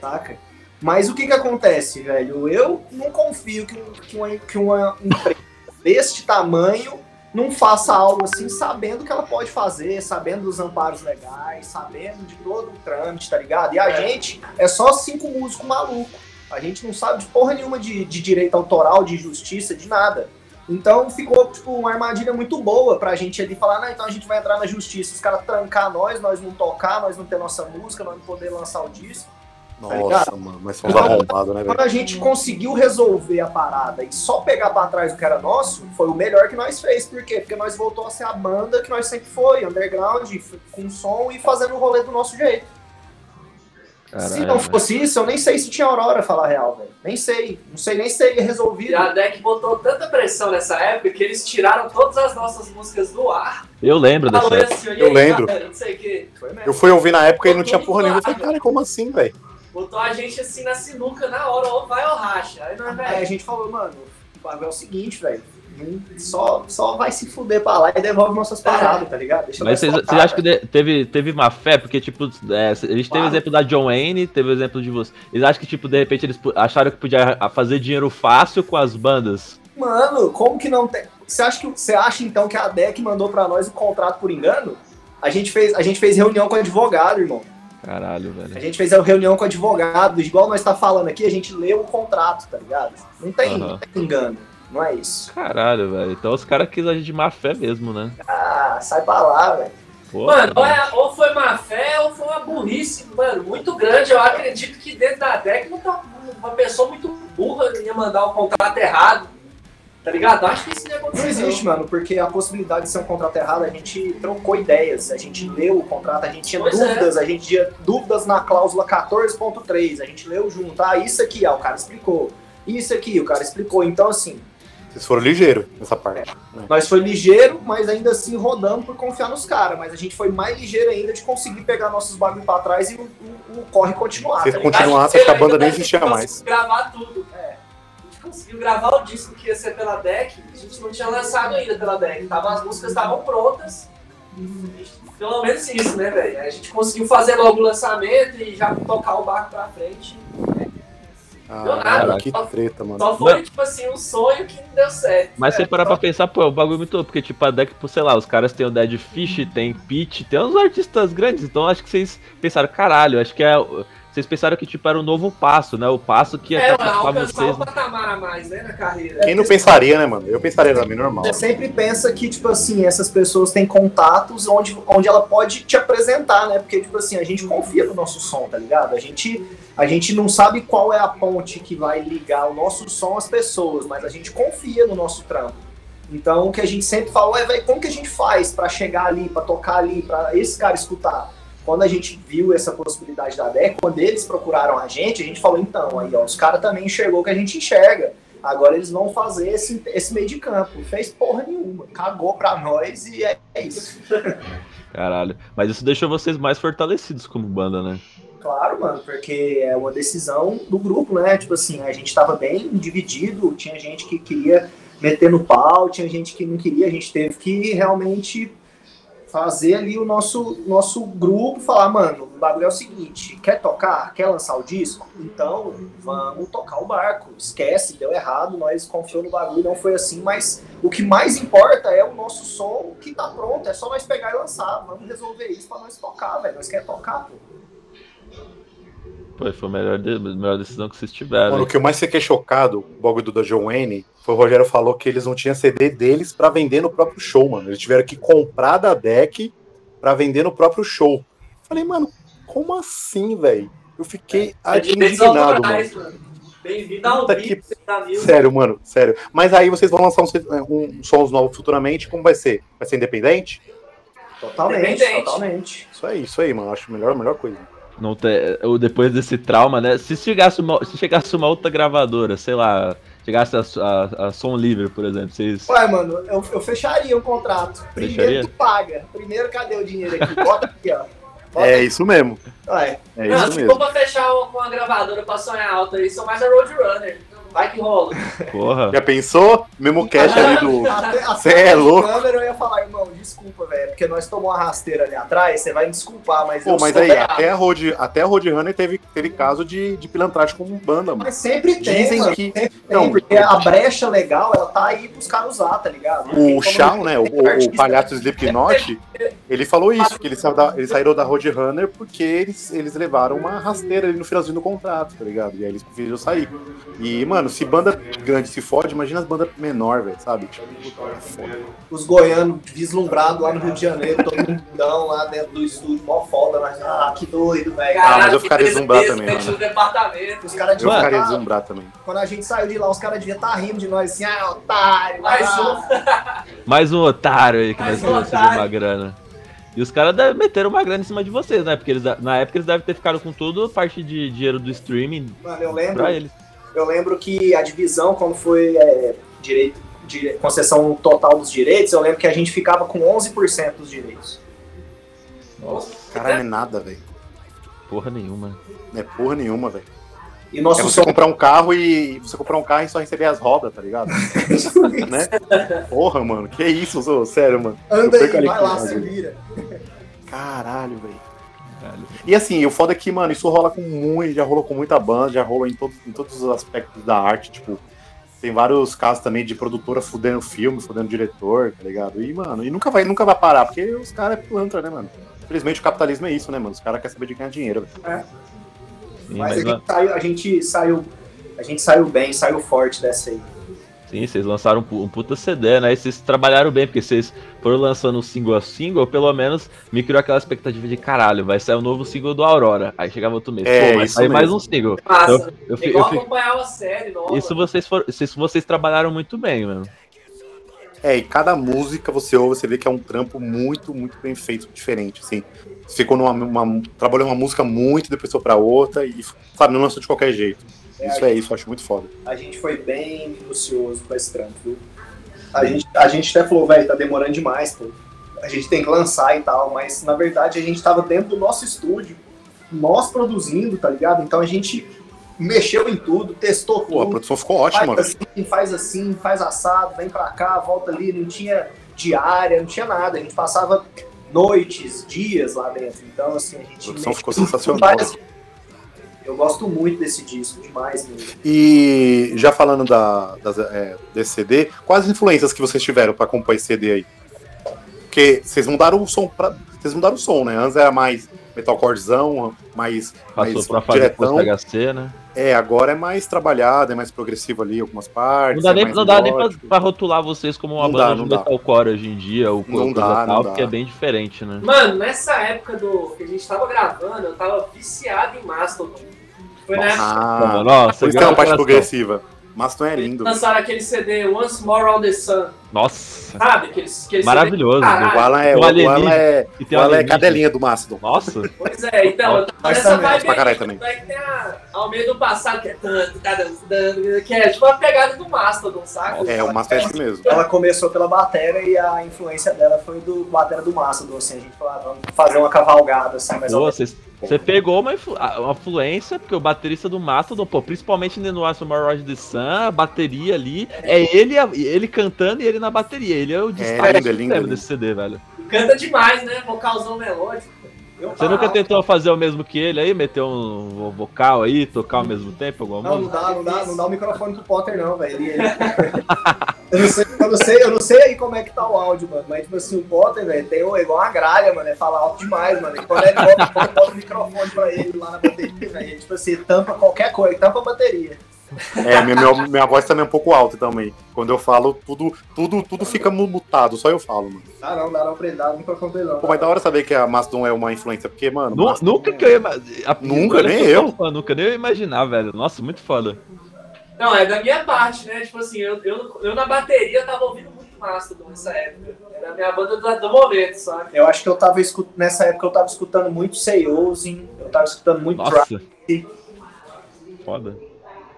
Saca? Mas o que que acontece, velho? Eu não confio que, que uma, que uma empresa deste tamanho não faça algo assim, sabendo que ela pode fazer, sabendo dos amparos legais, sabendo de todo o trâmite, tá ligado? E a gente é só cinco músicos malucos. A gente não sabe de porra nenhuma de, de direito autoral, de justiça, de nada. Então ficou, tipo, uma armadilha muito boa pra gente ali falar, não, então a gente vai entrar na justiça, os caras trancar nós, nós não tocar, nós não ter nossa música, nós não poder lançar o disco. Nossa, ligado? mano. Mas são uns arrombados, né, Quando velho? a gente conseguiu resolver a parada e só pegar pra trás o que era nosso, foi o melhor que nós fez. Por quê? Porque nós voltou a ser a banda que nós sempre foi, underground, com som e fazendo o rolê do nosso jeito. Se Caralho, não velho. fosse isso, eu nem sei se tinha Aurora, falar a real, velho. Nem sei. Não sei nem se teria E resolvido. a DEC botou tanta pressão nessa época que eles tiraram todas as nossas músicas do ar. Eu lembro dessa Falou época. assim, Eu "E aí, lembro. galera, Não sei o quê. Foi mesmo. Eu fui ouvir na época e não tinha porra nenhuma. Eu falei, cara, como assim, velho? Botou a gente assim na sinuca na hora, ou vai ou racha. Aí nós, Aí a gente falou, mano, o bagulho é o seguinte, velho. Só, só vai se fuder pra lá e devolve nossas paradas, tá ligado? Deixa Mas vocês, acham que de- teve, teve má fé? Porque, tipo, é, a gente teve o Claro. exemplo da John Wayne, teve o exemplo de você. Eles acham que, tipo, de repente eles acharam que podia a- fazer dinheiro fácil com as bandas? Mano, como que não tem. Você acha, que, você acha então que a DEC mandou pra nós o contrato por engano? A gente fez, a gente fez reunião com advogado, irmão. Caralho, A velho. gente fez a reunião com advogado, igual nós tá falando aqui, a gente leu o contrato, tá ligado? Não tem, Aham. não tem engano. Não é isso. Caralho, velho. Então os caras quis agir de má fé mesmo, né? Ah, sai pra lá, velho. Pô, Mano, ou, cara. é- ou foi má fé ou foi uma burrice, mano, muito grande. Eu acredito que dentro da não tá uma pessoa muito burra ia mandar o contrato errado. Tá ligado? Acho que isso não ia Não acontecer. existe, mano, porque a possibilidade de ser um contrato errado, a gente trocou ideias, a gente leu o contrato, a gente tinha Pois é. dúvidas, a gente tinha dúvidas na cláusula 14.3, a gente leu junto, ah, isso aqui, ah, o cara explicou, isso aqui, o cara explicou, então assim, Vocês foram ligeiros nessa parte. nós foi ligeiro, mas ainda assim rodamos por confiar nos caras, mas a gente foi mais ligeiro ainda de conseguir pegar nossos bagulho pra trás e o, o- o corre continuar, Vocês tá a banda nem existia conseguiu mais. gravar tudo. É. A gente conseguiu gravar o disco que ia ser pela DEC, a gente não tinha lançado ainda pela DEC. Tava, as músicas estavam prontas. Pelo menos isso, né, velho? A gente conseguiu fazer logo o lançamento e já tocar o barco pra frente. Deu nada, Caralho, que só- treta, mano. Só foi, tipo assim, um sonho que não deu certo. Mas você parar pra pensar, pô, o bagulho é muito louco, porque tipo, a deck, sei lá, os caras têm o Dead Fish, tem Peach, tem uns artistas grandes, então acho que vocês pensaram, caralho, acho que é. Vocês pensaram que tipo era um novo passo, né? O passo que ia É, alcançar vocês. um patamar a mais, né, na carreira. Quem não pensaria, né, mano? Eu pensaria também, normal. Você sempre pensa que, tipo assim, essas pessoas têm contatos onde, onde ela pode te apresentar, né? Porque, tipo assim, a gente confia no nosso som, tá ligado? A gente, a gente não sabe qual é a ponte que vai ligar o nosso som às pessoas, mas a gente confia no nosso trampo. Então, o que a gente sempre fala é, velho, como que a gente faz pra chegar ali, pra tocar ali, pra esse cara escutar? Quando a gente viu essa possibilidade da DEC, quando eles procuraram a gente, a gente falou, então, aí, ó, os caras também enxergou que a gente enxerga. Agora eles vão fazer esse, esse meio de campo. Fez porra nenhuma. Cagou pra nós e é, é isso. Caralho. Mas isso deixou vocês mais fortalecidos como banda, né? Claro, mano, porque é uma decisão do grupo, né? Tipo assim, a gente tava bem dividido, tinha gente que queria meter no pau, tinha gente que não queria, a gente teve que realmente fazer ali o nosso, nosso grupo, falar, mano, o bagulho é o seguinte, quer tocar? Quer lançar o disco? Então, vamos tocar o barco. Esquece, deu errado, nós confiamos no bagulho, não foi assim, mas o que mais importa é o nosso som que tá pronto, é só nós pegar e lançar. Vamos resolver isso pra nós tocar, velho. Nós quer tocar, pô. Pô, foi a melhor, de- melhor decisão que vocês tiveram. Mano, o que eu mais fiquei chocado, o bagulho do John Wayne, foi o Rogério falou que eles não tinham CD deles pra vender no próprio show, mano. Eles tiveram que comprar da deck pra vender no próprio show. Falei, mano, como assim, velho? Eu fiquei É direitos indignado, mano. mano. Bem-vindo ao Puta da Music. Sério, mano, sério. Mas aí vocês vão lançar um, um sons novos futuramente, como vai ser? Vai ser independente? Totalmente, Independente. totalmente. Isso aí, isso aí, mano. Acho a melhor, melhor coisa. Não ter, ou depois desse trauma, né? Se chegasse uma, se chegasse uma outra gravadora, sei lá, chegasse a, a, a Som Livre, por exemplo, vocês. Ué, mano, eu, eu fecharia o contrato. Fecharia? Primeiro tu paga. Primeiro cadê o dinheiro aqui? Bota aqui, ó. Bota É isso mesmo. Ué, É Não, isso se mesmo. for pra fechar com a gravadora pra sonhar alto aí, são mais a Roadrunner. Vai que rola. Porra. Já pensou? Mesmo cash ali do. até, Cê até é louco. câmera eu ia falar, irmão, desculpa, velho, porque nós tomamos uma rasteira ali atrás, você vai me desculpar, mas Pô, eu mas aí, errado. até a Road, até a Roadrunner teve, teve caso de, de pilantragem como banda, mano. Mas sempre tem, Dizem mano, que- sempre Não, tem, porque a brecha legal, ela tá aí pros caras usar, tá ligado? O Shawn, né, o, o- palhaço Slipknot, ele falou isso, que eles, saíram da- eles saíram da Roadrunner porque eles, eles levaram uma rasteira ali no finalzinho do contrato, tá ligado? E aí eles preferiram sair. E, mano, se banda grande se fode, imagina as bandas menor, velho, sabe? Tipo, foda. os goianos vislumbrados lá no Rio de Janeiro, todo mundão lá dentro do estúdio, mó foda, mas ah, que doido, velho. Ah, mas eu ficaria deslumbrado também, mano. no departamento. Os caras Eu deviam ficaria tá- deslumbrado também. Quando a gente saiu de lá, os caras deviam estar rindo de nós assim, ah, otário, Mais lá. um. Mais um otário aí que Mais nós um uma grana. E os caras meteram uma grana em cima de vocês, né? Porque eles, na época eles devem ter ficado com toda a parte de dinheiro do streaming Mano, eu lembro, pra eles. Eu lembro que a divisão, quando foi é, direito, dire- concessão total dos direitos, eu lembro que a gente ficava com 11% dos direitos. Caralho, não é nada, velho. Porra nenhuma. Não é porra nenhuma, velho. E nosso É você som comprar um carro e você comprar um carro e só receber as rodas, tá ligado? né? Porra, mano, que isso, sou sério, mano. anda aí, vai lá, se vira. Caralho, velho. Caralho. E assim, o foda é que, mano, isso rola com muito, já rolou com muita banda, já rolou em todos, em todos os aspectos da arte, tipo, tem vários casos também de produtora fudendo filme, fudendo diretor, tá ligado? E, mano, e nunca vai, nunca vai parar, porque os caras é pilantra, né, mano? Infelizmente o capitalismo é isso, né, mano? Os caras querem saber de ganhar dinheiro. velho. Sim, Mas, mas, a, gente saiu, a gente saiu. A gente saiu bem, saiu forte dessa aí. Sim, vocês lançaram um, pu- puta CD, né? E vocês trabalharam bem, porque vocês foram lançando single a single, pelo menos me criou aquela expectativa de caralho, vai sair um novo single do Aurora. Aí chegava outro mês, É, pô, vai isso sair mais um single. Massa. Eu, eu, É fi- igual eu acompanhar uma série nova. isso vocês foram, isso vocês trabalharam muito bem, mano. É, e cada música você ouve, você vê que é um trampo muito, muito bem feito, diferente, assim. Você ficou numa. Uma, trabalhou uma música muito, depois foi pra outra, e, sabe, não lançou de qualquer jeito. Isso é isso, eu acho muito foda. A gente foi bem minucioso com esse trampo, viu? A gente, a gente até falou, velho, tá demorando demais, pô. A gente tem que lançar e tal, mas na verdade a gente tava dentro do nosso estúdio, nós produzindo, tá ligado? Então a gente mexeu em tudo, testou Pô, a tudo. produção ficou ótima, faz assim, faz assim, faz assado, vem pra cá, volta ali, não tinha diária, não tinha nada. A gente passava noites, dias lá dentro. Então, assim, a gente. A produção ficou sensacional. várias- Eu gosto muito desse disco, demais mesmo. E já falando da, das, é, desse CD, quais as influências que vocês tiveram pra compor esse CD aí? Porque vocês mudaram o som pra. Vocês mudaram o som, né? Antes era mais metalcorezão, mais, Passou mais pra fazer diretão. post-HC, né? É, agora é mais trabalhado, é mais progressivo ali, algumas partes. Não dá é nem, mais não dá nem pra, pra rotular vocês como uma Não banda dá, de não dá. metalcore hoje em dia, ou Não coisa dá, tal, porque dá. é bem diferente, né? Mano, nessa época do que a gente tava gravando, eu tava viciado em Mastodon. Foi Ah, Nossa, por isso é uma parte progressiva. Mas não é lindo. eles lançaram aquele CD Once More on the Sun. Nossa, Sabe? Aqueles, aquele maravilhoso. O Alan é, Tem um o Alan é, E tem o Alan é cadelinha do Mastodon. Nossa, Pois é, então, Mas nessa também, vibe pra caralho aí, também. Tem a, ao meio do passado, que é tanto, tá que é tipo a pegada do Mastodon, saca? É, o Mastodon é isso mesmo. Ela começou pela bateria e a influência dela foi do batera do Mastodon, assim, a gente falou, ah, vamos fazer uma cavalgada, assim, mas Pô, vocês- você pegou uma, influ- uma influência, porque o baterista do Mastodon, pô, principalmente no Nosso Marriage the Sun, a bateria ali, é ele, a- ele cantando e ele na bateria. Ele é o destaque lindo, é lindo, supremo lindo. desse CD, velho. Canta demais, né? Vocalzão melódico. Eu Você nunca tentou fazer o mesmo que ele aí, meter um vo- vocal aí, tocar ao mesmo tempo, alguma Não, não dá, não dá, não dá o microfone pro Potter, não, velho. Ele- ele- eu, não sei, eu, não sei, eu não sei aí como é que tá o áudio, mano. Mas, tipo assim, o Potter, velho, tem um, igual uma gralha, mano. É falar alto demais, mano. E quando ele bota, bota o microfone pra ele lá na bateria, velho, tipo assim, tampa qualquer coisa, tampa a bateria. É, minha, minha, minha voz também é um pouco alta também. Quando eu falo, tudo, tudo, tudo fica mu- mutado, só eu falo, mano. Dá não, dá não pra ele, dá o microfone pra ele, não. Pô, mas da hora saber que a Mastodon é uma influência, porque, mano. Nu- Mastodon nunca é- que eu ia. a- Nunca, nem eu. fã, nunca nem eu ia imaginar, velho. Nossa, muito foda. Não, é da minha parte, né? Tipo assim, eu, eu, eu na bateria tava ouvindo muito Mastodon nessa época. Era a minha banda do, do momento, sabe? Eu acho que eu tava escutando, nessa época eu tava escutando muito Seiyuzin, eu tava escutando muito Trap. Nossa. Foda.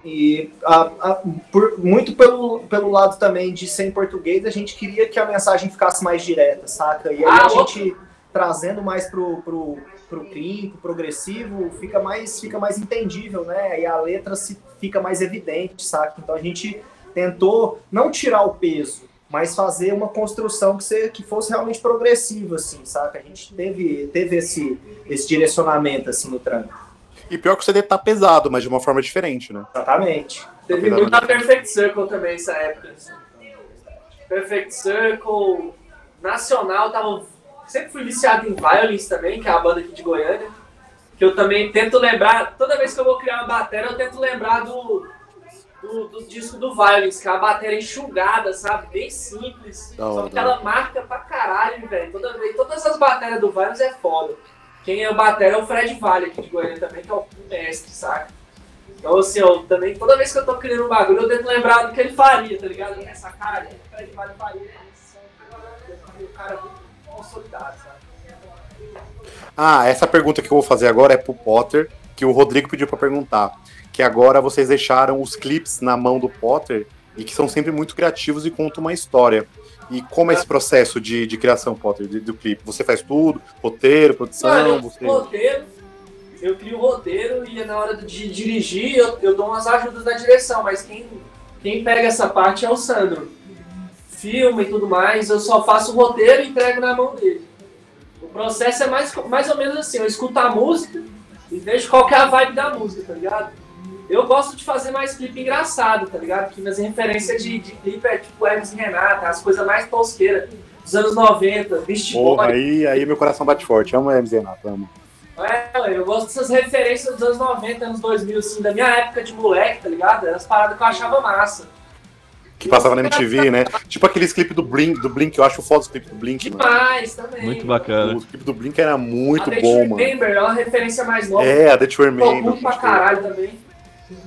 E a- a- por- muito pelo, pelo lado também de ser em português, a gente queria que a mensagem ficasse mais direta, saca? E aí Ah, a gente trazendo mais pro, pro, pro clean, pro progressivo, fica mais, fica mais entendível, né? E a letra se, fica mais evidente, saca? Então a gente tentou não tirar o peso, mas fazer uma construção que, se, que fosse realmente progressiva, assim, saca? A gente teve, teve esse, esse direcionamento, assim, no trampo. E pior que o CD tá pesado, mas de uma forma diferente, né? Exatamente. Teve Apesar muita do- Perfect Circle também nessa época. assim. Perfect Circle, Nacional, tava, sempre fui viciado em Violins também, que é a banda aqui de Goiânia. Que eu também tento lembrar, toda vez que eu vou criar uma bateria, eu tento lembrar do, do, do disco do Violins, que é uma bateria enxugada, sabe? Bem simples. Só que ela marca pra caralho, velho. Toda vez, todas as baterias do Violins é foda. Quem é o batera é o Fred Vale aqui de Goiânia também, que é o mestre, saca? Então, assim, eu também, toda vez que eu tô criando um bagulho, eu tento lembrar do que ele faria, tá ligado? Essa cara o Fred Vale faria. Um cara muito consolidado, sabe? Ah, essa pergunta que eu vou fazer agora é pro Potter, que o Rodrigo pediu pra perguntar. Que agora vocês deixaram os clipes na mão do Potter e que são sempre muito criativos e contam uma história. E como é esse processo de, de criação, Potter, de- do clipe? Você faz tudo? Roteiro, produção? Mano, você... roteiro, eu crio o roteiro e na hora de dirigir eu, eu dou umas ajudas na direção, mas quem, quem pega essa parte é o Sandro. Filma e tudo mais, eu só faço o roteiro e entrego na mão dele. O processo é mais, mais ou menos assim, eu escuto a música e vejo qual que é a vibe da música, tá ligado? Eu gosto de fazer mais clipe engraçado, tá ligado? Porque minhas referências de, de clipe é tipo Hermes e Renata, as coisas mais tosqueiras dos anos 90, Beast Porra, Boy. aí, aí meu coração bate forte. Amo a MZ Renato, amo. É, eu gosto dessas referências dos anos 90, anos 2000, assim, da minha época de moleque, tá ligado? Eram as paradas que eu achava massa. Que passava na MTV, né? Tipo aqueles clipes do Blink, do Blink, eu acho foda os clipes do Blink, mano. Demais também. Muito bacana. O clipe do Blink era muito a bom, mano. Remember é uma referência mais nova. É, a The Tour Pô, Man. muito pra caralho também.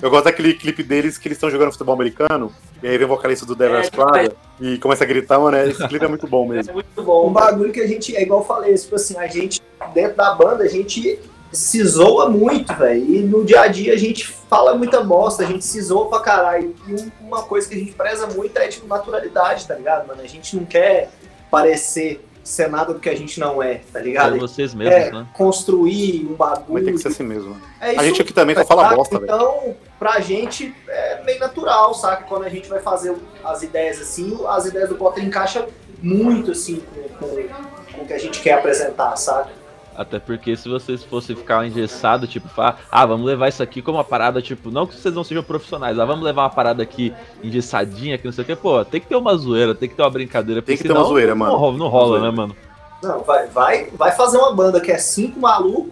Eu gosto daquele clipe deles que eles estão jogando futebol americano, e aí vem o vocalista do Devil's É, Prada e começa a gritar, mano. Esse clipe é muito bom É mesmo. muito bom. Um bagulho que a gente, é igual eu falei, tipo assim, a gente, dentro da banda, a gente se zoa muito, velho. E no dia a dia a gente fala muita bosta, a gente se zoa pra caralho. E um- uma coisa que a gente preza muito é, tipo, naturalidade, tá ligado, mano? A gente não quer parecer ser nada do que a gente não é, tá ligado? São vocês mesmos, É, né? construir um bagulho. Mas tem que ser assim mesmo. É A gente aqui também só fala saca? bosta, velho. Então, pra gente é meio natural, saca? Quando a gente vai fazer as ideias assim, as ideias do Potter encaixam muito assim com, com, com o que a gente quer apresentar, saca? Até porque se vocês fossem ficar engessados, tipo, falar, ah, vamos levar isso aqui como uma parada, tipo, não que vocês não sejam profissionais, ah, vamos levar uma parada aqui engessadinha, que não sei o que, pô, tem que ter uma zoeira, tem que ter uma brincadeira. Tem que ter uma zoeira, não mano. rola- Não rola, né, mano? Não, vai, vai, vai fazer uma banda que é cinco malucos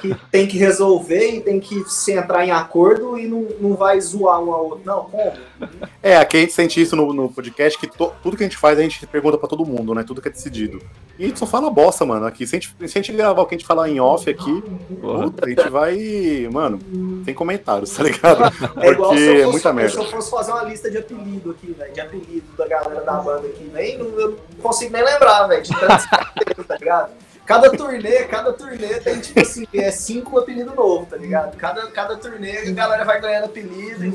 que tem que resolver e tem que se entrar em acordo e não, não vai zoar um ao outro. Não, como? É, aqui a gente sente isso no, no podcast, que to- tudo que a gente faz a gente pergunta pra todo mundo, né? Tudo que é decidido. E a gente só fala bosta, mano. Aqui, se a gente, se a gente gravar o que a gente falar em off aqui, puta, a gente vai. Mano, sem comentários, tá ligado? É igual se Porque é eu, fosse, muita merda. se eu fosse fazer uma lista de apelido aqui, velho, de apelido da galera da banda aqui, nem, eu não consigo nem lembrar, velho, de tantos tá ligado? Cada turnê, cada turnê tem, tipo assim, é cinco apelidos novos, tá ligado? Cada, cada turnê a galera vai ganhando apelido e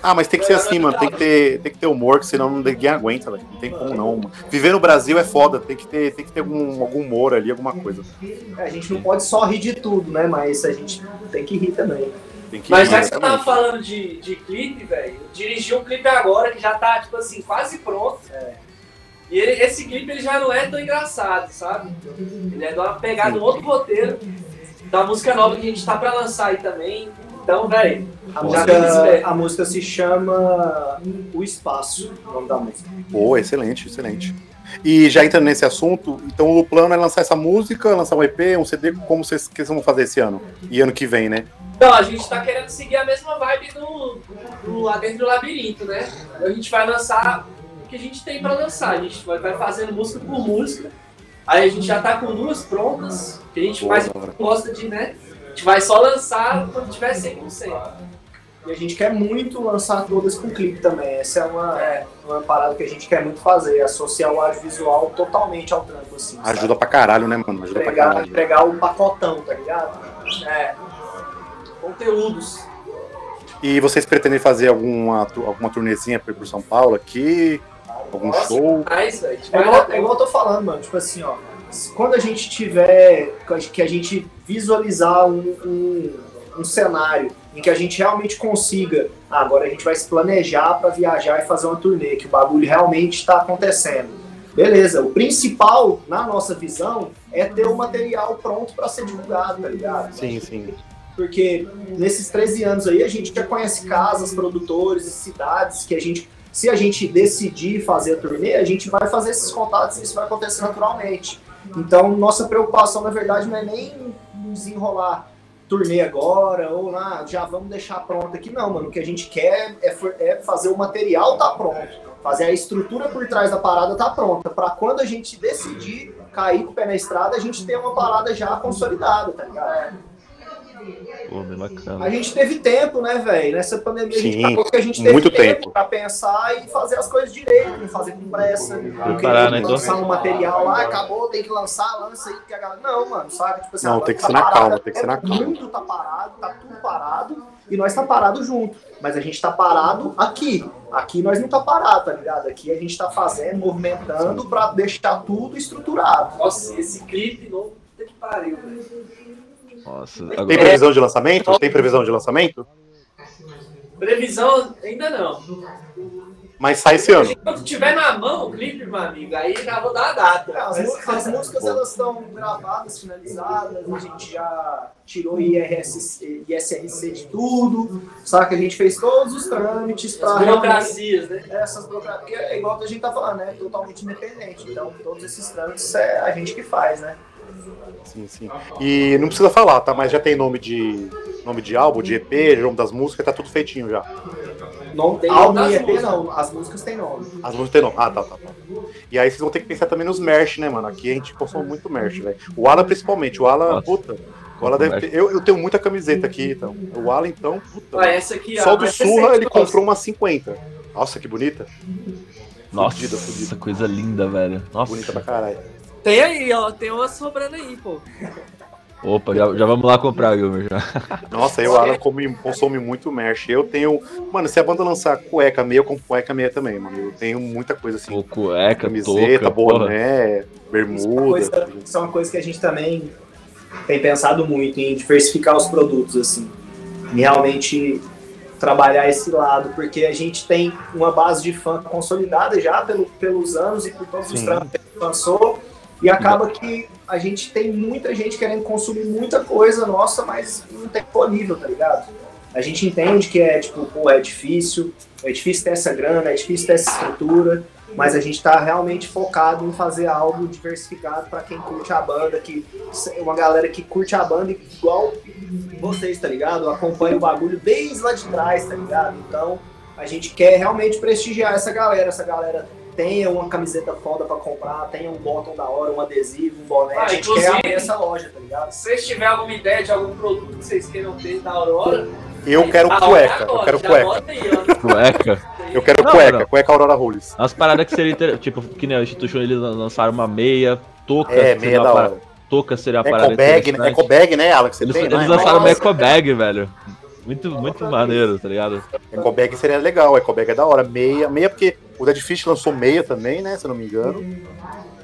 Ah, mas tem que ser assim, mano. Tem que ter, tem que ter humor, que senão ninguém aguenta, velho. Não tem como não, mano. Viver no Brasil é foda, tem que ter, tem que ter algum, algum humor ali, alguma coisa. a gente não pode só rir de tudo, né? Mas a gente tem que rir também. Tem que Mas já que você tava falando de, de clipe, velho, eu dirigi um clipe agora que já tá, tipo assim, quase pronto. E ele- esse clipe ele já não é tão engraçado, sabe? Ele é de uma pegada, um outro roteiro da música nova que a gente tá pra lançar aí também. Então, velho, A música, a música se chama O Espaço, o nome da música. Pô, excelente, excelente. E já entrando nesse assunto, então o plano é lançar essa música, lançar um EP, um CD, como vocês, que vocês vão fazer esse ano? E ano que vem, né? Então, a gente tá querendo seguir a mesma vibe do, do lá dentro do labirinto, né? A gente vai lançar que a gente tem pra lançar. A gente vai, vai fazendo música por música. Aí a gente já tá com duas prontas, que a gente Boa, mais gosta de, né? A gente vai só lançar quando tiver 100%. E a gente quer muito lançar todas com clipe também. Essa é uma, uma parada que a gente quer muito fazer, associar o audiovisual totalmente ao trampo, assim. sabe? Ajuda pra caralho, né, mano? Ajuda pra Entregar, caralho. entregar o pacotão, tá ligado? É. Conteúdos. E vocês pretendem fazer alguma, alguma turnezinha por São Paulo aqui? Algum Nossa, show? É igual, é igual eu tô falando, mano. Tipo assim, ó. Quando a gente tiver. Que a gente visualizar um, um, um cenário em que a gente realmente consiga. ah, agora a gente vai se planejar pra viajar e fazer uma turnê, que o bagulho realmente está acontecendo. Beleza, o principal, na nossa visão, é ter o material pronto pra ser divulgado, tá ligado? Sim, sim. Porque nesses 13 anos aí a gente já conhece casas, produtores e cidades que a gente, se a gente decidir fazer a turnê, a gente vai fazer esses contatos e isso vai acontecer naturalmente. Então, nossa preocupação na verdade não é nem desenrolar turnê agora ou ah, já vamos deixar pronto aqui, não, mano. O que a gente quer é, é fazer o material tá pronto, fazer a estrutura por trás da parada tá pronta, para quando a gente decidir cair com o pé na estrada, a gente ter uma parada já consolidada, tá ligado? Pô, bem bacana. A gente teve tempo, né, velho? Nessa pandemia a gente Sim, acabou que a gente teve muito tempo, tempo. pra pensar e fazer as coisas direito, não fazer com pressa. Não querer né, lançar um material lá, acabou, tem que lançar, lança aí que a galera. Não, mano, sabe? Tipo assim, Não, tem que tá ser na calma, tem que ser na é, calma. O mundo tá parado, tá tudo parado e nós tá parado junto. Mas a gente tá parado aqui. Aqui nós não tá parado, tá ligado? Aqui a gente tá fazendo, movimentando pra deixar tudo estruturado. Nossa, esse clipe novo, puta que pariu, velho. Nossa, Tem agora. previsão de lançamento? Tem previsão de lançamento? Previsão ainda não. Mas sai esse ano. Quando tiver na mão o clipe, meu amigo, aí já vou dar a data. É, as, músicas, as músicas elas estão gravadas, finalizadas, a gente já tirou IRS, ISRC de tudo, sabe? A gente fez todos os trâmites para. Burocracias, né? Essas burocracias. Porque é igual que a gente tá falando, né? Totalmente independente. Então, todos esses trâmites é a gente que faz, né? Sim, sim. E não precisa falar, tá? Mas já tem nome de nome de álbum, de EP, nome das músicas, tá tudo feitinho já. Não tem álbum e EP não, as músicas têm nome. As músicas têm nome. Ah, tá, tá, tá. E aí vocês vão ter que pensar também nos merch, né, mano? Aqui a gente consome muito merch, velho. O Ala principalmente, o Ala, Nossa. puta. O Ala deve ter... eu, eu tenho muita camiseta aqui, então. O Ala, então, puta. Ah, essa aqui, ó, Só do vai ser Surra ele comprou umas 50. Nossa, que bonita. Nossa, Fudida, fudida. essa coisa linda, velho. Nossa. Bonita pra caralho. Tem aí, ó, tem uma sobrando aí, pô. Opa, já, já vamos lá comprar, Gilmer. Já. Nossa, aí o Alan come, consome muito merch. Eu tenho. Mano, se a banda lançar cueca meia, eu compro cueca meia também, mano. Eu tenho muita coisa assim. Pô, cueca, Camiseta, touca, porra. boné, Isso é, uma bermuda. coisa, isso é uma coisa que a gente também tem pensado muito em diversificar os produtos, assim. Em realmente trabalhar esse lado, porque a gente tem uma base de fã consolidada já pelo, pelos anos e por todos os Sim. trampos que a gente lançou, e acaba que a gente tem muita gente querendo consumir muita coisa nossa, mas não tem disponível, tá ligado? A gente entende que é, tipo, pô, é difícil, é difícil ter essa grana, é difícil ter essa estrutura, mas a gente tá realmente focado em fazer algo diversificado para quem curte a banda, que uma galera que curte a banda igual vocês, tá ligado? Acompanha o bagulho desde lá de trás, tá ligado? Então, a gente quer realmente prestigiar essa galera, essa galera tenha uma camiseta foda pra comprar, tenha um bottom da hora, um adesivo, um boné, Ah, a gente inclusive- quer abrir essa loja, tá ligado? Se vocês tiverem alguma ideia de algum produto que vocês queiram ter da Aurora, Eu quero a cueca, eu quero cueca. Cueca. Eu quero Não, cueca, não. cueca Aurora Rules. Umas paradas que seria inter... tipo, que nem a Instituição eles lançaram uma meia, touca, É, seria meia uma da parada- hora. touca seria uma parada Eco bag, né? interessante. Eco bag, né, Alex? Você Eles, tem, eles né? lançaram uma Nossa. eco bag, velho. Muito, muito maneiro, tá ligado? Eco bag seria legal, Eco bag é da hora. Meia, meia porque o Dead Fish lançou meia também, né? Se eu não me engano.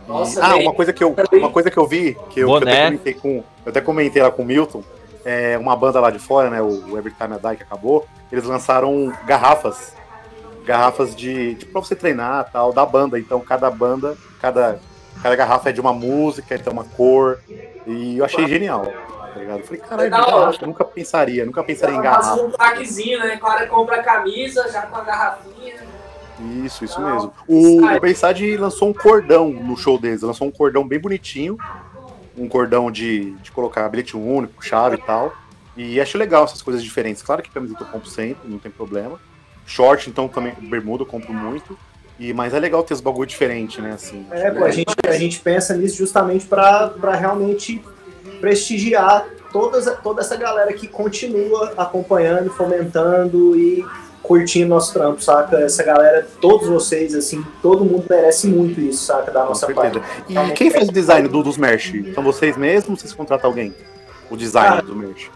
Nossa, ah, uma coisa que eu, uma coisa que eu vi, que eu, que eu até comentei com, eu até comentei lá com o Milton, é uma banda lá de fora, né? O Every Time I Die que acabou, eles lançaram garrafas, garrafas de, de pra você treinar, tal, da banda. Então cada banda, cada cada garrafa é de uma música, então uma cor. E eu achei genial. Tá ligado? Eu falei, caralho, garrafa, eu nunca pensaria, nunca pensaria em Faz garrafa. um packzinho, né? O cara compra a camisa, já com a garrafinha. Isso, isso Não. mesmo. O, Sai. o Bayside lançou um cordão no show deles, lançou um cordão bem bonitinho, um cordão de, de colocar bilhete único, chave e tal. E acho legal essas coisas diferentes. Claro que camiseta eu compro sempre, não tem problema. Short, então também, bermuda eu compro muito. E, mas é legal ter esse bagulho diferente, né? Assim, É, pô, a gente, a gente pensa nisso justamente para realmente prestigiar todas, toda essa galera que continua acompanhando, fomentando e curtindo nosso trampo, saca? Essa galera, todos vocês, assim, todo mundo merece muito isso, saca? Da nossa parte. E quem faz o design do- dos merch? São vocês mesmos ou vocês contratam alguém? O design Cara, do merch.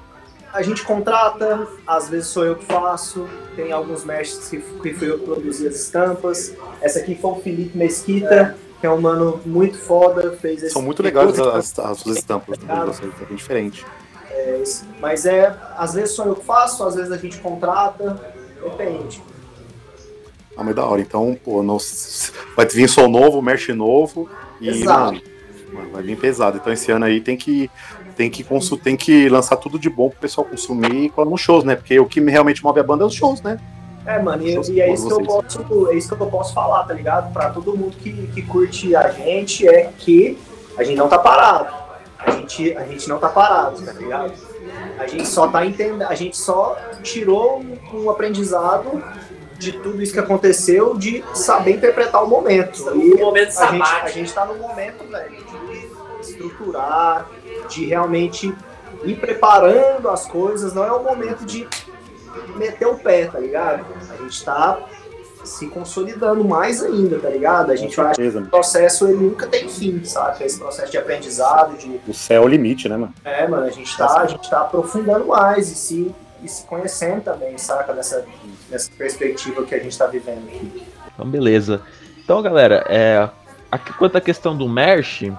A gente contrata, às vezes sou eu que faço, tem alguns mestres que, que fui eu que produzi as estampas. Essa aqui foi o Felipe Mesquita, que é um mano muito foda, fez esse São muito legais as, as suas estampas vocês, é bem diferente. esse- Mas é, às vezes sou eu que faço, às vezes a gente contrata, depende. Ah, mas da hora. Então, pô, não- vai vir som novo, merch novo. E, Exato. mano, vai vir pesado. Então, esse ano aí tem que, tem que, consu- tem que lançar tudo de bom pro pessoal consumir e colar nos shows, né? Porque o que realmente move a banda é os shows, né? É, mano, e, e é isso que eu posso, é isso que eu posso falar, tá ligado? Pra todo mundo que, que curte a gente, é que a gente não tá parado. A gente, a gente não tá parado, tá ligado? A gente só tá entendendo, a gente só tirou um, um aprendizado de tudo isso que aconteceu, de saber interpretar o momento. E Um momento a gente, a gente tá no momento, velho, de estruturar, de realmente ir preparando as coisas. Não é o momento de meter o pé, tá ligado? A gente tá se consolidando mais ainda, tá ligado? A gente certeza, O processo ele nunca tem fim, sabe? Esse processo de aprendizado, de. O céu é o limite, né, mano? É, mano, a gente tá, a gente tá aprofundando mais e se, e se conhecendo também, saca? Nessa, nessa perspectiva que a gente tá vivendo aqui. Então, beleza. Então, galera, é, aqui, quanto à questão do merch,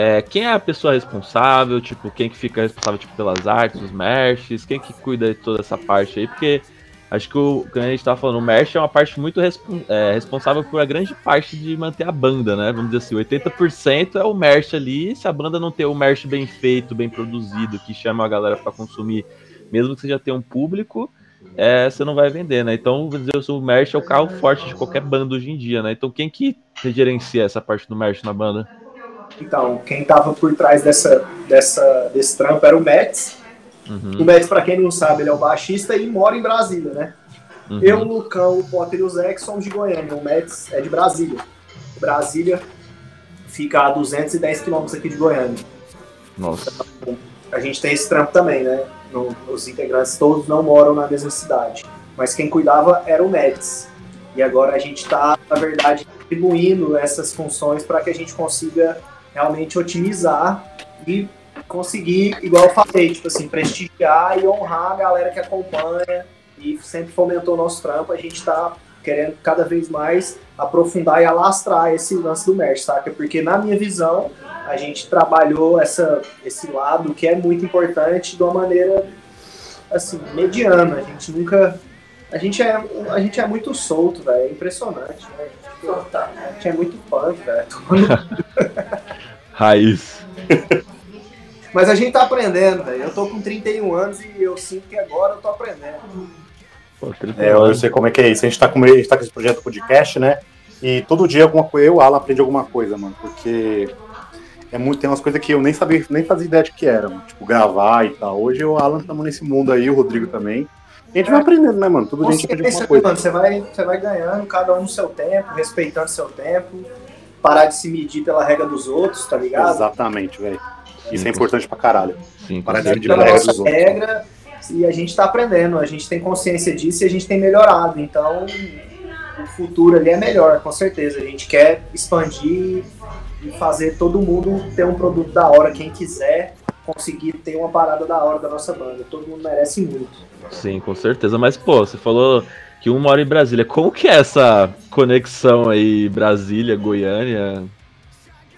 é, quem é a pessoa responsável? Tipo, quem que fica responsável tipo, pelas artes, os merches? Quem que cuida de toda essa parte aí? Porque Acho que o que a gente tava falando, o merch é uma parte muito é, responsável por a grande parte de manter a banda, né? Vamos dizer assim, 80% é o merch ali. Se a banda não ter o merch bem feito, bem produzido, que chama a galera para consumir, mesmo que você já tenha um público, é, você não vai vender, né? Então, vamos dizer, o merch é o carro forte de qualquer banda hoje em dia, né? Então, quem que gerencia essa parte do merch na banda? Então, quem tava por trás dessa, dessa, desse trampo era o Mets. Uhum. O Mets, para quem não sabe, ele é o baixista e mora em Brasília, né? Uhum. Eu, o Lucão, o Potter e o que somos de Goiânia. O Mets é de Brasília. Brasília fica a 210 quilômetros aqui de Goiânia. Nossa. Então, a gente tem esse trampo também, né? No, os integrantes todos não moram na mesma cidade. Mas quem cuidava era o Mets. E agora a gente está, na verdade, distribuindo essas funções para que a gente consiga realmente otimizar e conseguir, igual eu falei, tipo assim, prestigiar e honrar a galera que acompanha e sempre fomentou o nosso trampo. A gente está querendo cada vez mais aprofundar e alastrar esse lance do merch, saca? Porque na minha visão, a gente trabalhou essa, esse lado que é muito importante de uma maneira assim, mediana. A gente nunca. A gente é, a gente é muito solto, velho. É impressionante, né? A gente é muito punk, velho. Raiz. Mas a gente tá aprendendo, velho. Eu tô com 31 anos e eu sinto que agora eu tô aprendendo. Pô, é, eu sei como é que é isso. A gente tá com, a gente tá com esse projeto podcast, né? E todo dia alguma coisa, eu, Alan, aprende alguma coisa, mano. Porque é muito, tem umas coisas que eu nem sabia, nem fazia ideia de que era, mano. Tipo, gravar e tal. Hoje o Alan estamos nesse mundo aí, o Rodrigo também. E a gente é. vai aprendendo, né, mano? Todo dia a gente aprende alguma coisa. Mano, você, vai, você vai ganhando, cada um no seu tempo, respeitando seu tempo. Parar de se medir pela regra dos outros, tá ligado? Exatamente, velho. Isso é importante pra caralho. Sim, Parar de se medir pela regra dos outros. Regra, e a gente tá aprendendo, a gente tem consciência disso e a gente tem melhorado. Então, o futuro ali é melhor, com certeza. A gente quer expandir e fazer todo mundo ter um produto da hora, quem quiser conseguir ter uma parada da hora da nossa banda. Todo mundo merece muito. Sim, com certeza. Mas, pô, você falou que um mora em Brasília. Como que é essa conexão aí, Brasília, Goiânia?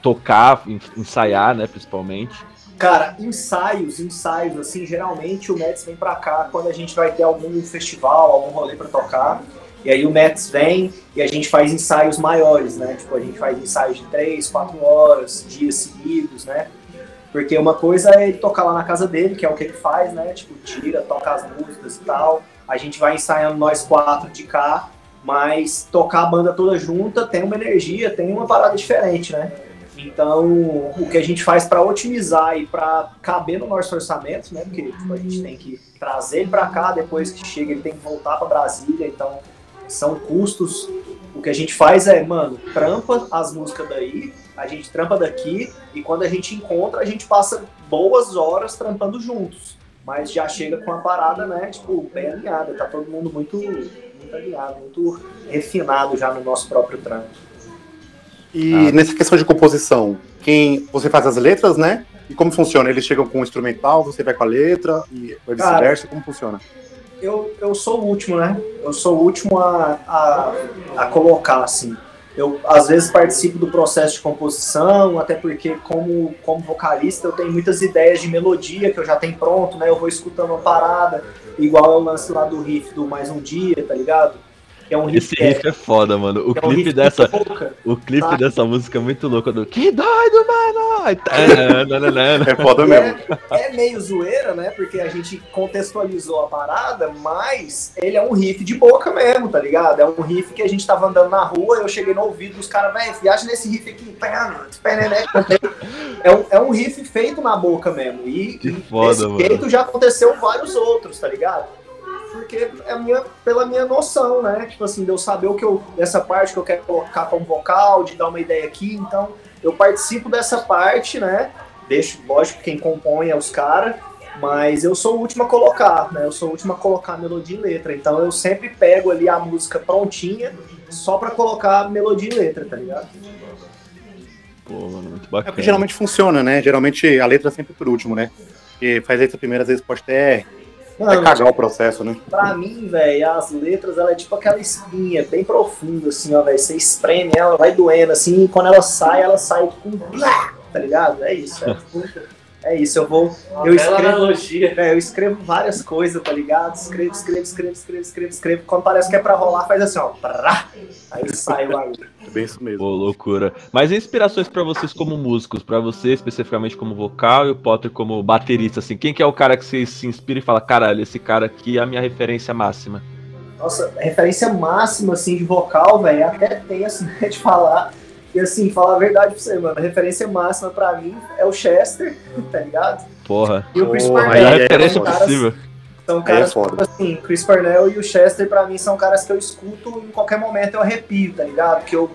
Tocar, ensaiar, né, principalmente? Cara, ensaios, ensaios, assim, geralmente o Mets vem pra cá quando a gente vai ter algum festival, algum rolê pra tocar. E aí o Mets vem e a gente faz ensaios maiores, né? Tipo, a gente faz ensaios de três, quatro horas, dias seguidos, né? Porque uma coisa é ele tocar lá na casa dele, que é o que ele faz, né? Tipo, tira, toca as músicas e tal. A gente vai ensaiando nós quatro de cá, mas tocar a banda toda junta tem uma energia, tem uma parada diferente, né? Então, o que a gente faz para otimizar e para caber no nosso orçamento, né? Porque tipo, a gente tem que trazer ele para cá, depois que chega ele tem que voltar para Brasília, então são custos. O que a gente faz é, mano, trampa as músicas daí, a gente trampa daqui e quando a gente encontra, a gente passa boas horas trampando juntos. Mas já chega com a parada, né, tipo, bem alinhada, tá todo mundo muito, muito alinhado, muito refinado já no nosso próprio trampo. E ah. nessa questão de composição, quem você faz as letras, né? E como funciona? Eles chegam com o instrumental, você vai com a letra e vice-versa, como funciona? eu, eu sou o último, né? Eu sou o último a, a, a colocar, assim. Eu, às vezes, participo do processo de composição, até porque, como, como vocalista, eu tenho muitas ideias de melodia que eu já tenho pronto, né? Eu vou escutando uma parada, igual o lance lá do riff do Mais Um Dia, tá ligado? É um riff Esse riff é, é foda, mano. O é clipe um dessa. o clipe tá? dessa música é muito louco do Que doido, mano! É, é foda mesmo. É, é, meio zoeira, né? Porque a gente contextualizou a parada, mas ele é um riff de boca mesmo, tá ligado? É um riff que a gente tava andando na rua, eu cheguei no ouvido dos caras, velho, viaja nesse riff aqui. É um, é um riff feito na boca mesmo. E, que foda, esse mano. jeito já aconteceu vários outros, tá ligado? Porque é minha, pela minha noção, né? Tipo assim, de eu saber o que eu, dessa parte que eu quero colocar como vocal, de dar uma ideia aqui, então eu participo dessa parte, né? Deixo, lógico, quem compõe é os caras, mas eu sou o último a colocar, né? Eu sou o último a colocar a melodia e letra, então eu sempre pego ali a música prontinha só pra colocar melodia e letra, tá ligado? Pô, mano, muito bacana. É porque geralmente funciona, né? Geralmente a letra é sempre por último, né? Porque faz letra primeiro, às vezes pode ter Vai cagar o processo, né? Pra mim, velho, as letras, ela é tipo aquela espinha bem profunda, assim, ó, velho. Você espreme ela, vai doendo, assim, e quando ela sai, ela sai com. Tá ligado? É isso. É É isso, eu vou. Uma eu bela escrevo, analogia. é, eu escrevo várias coisas, tá ligado? Escrevo, escrevo, escrevo, escrevo, escrevo, escrevo. Quando parece que é pra rolar, faz assim, ó. Prá, aí sai o bagulho. É bem isso mesmo. Pô, loucura. Mas inspirações pra vocês como músicos? Pra você especificamente como vocal e o Potter como baterista, assim? Quem que é o cara que você se inspira e fala, caralho, esse cara aqui é a minha referência máxima? Nossa, referência máxima, assim, de vocal, velho, até tenso, né, de falar. E assim, falar a verdade pra você, mano, a referência máxima pra mim é o Chester, tá ligado? Porra. E o Chris Porra, Cornell. é referência são caras, possível. são é caras foda. tipo assim, Chris Cornell e o Chester pra mim são caras que eu escuto em qualquer momento eu arrepio, tá ligado? Que eu,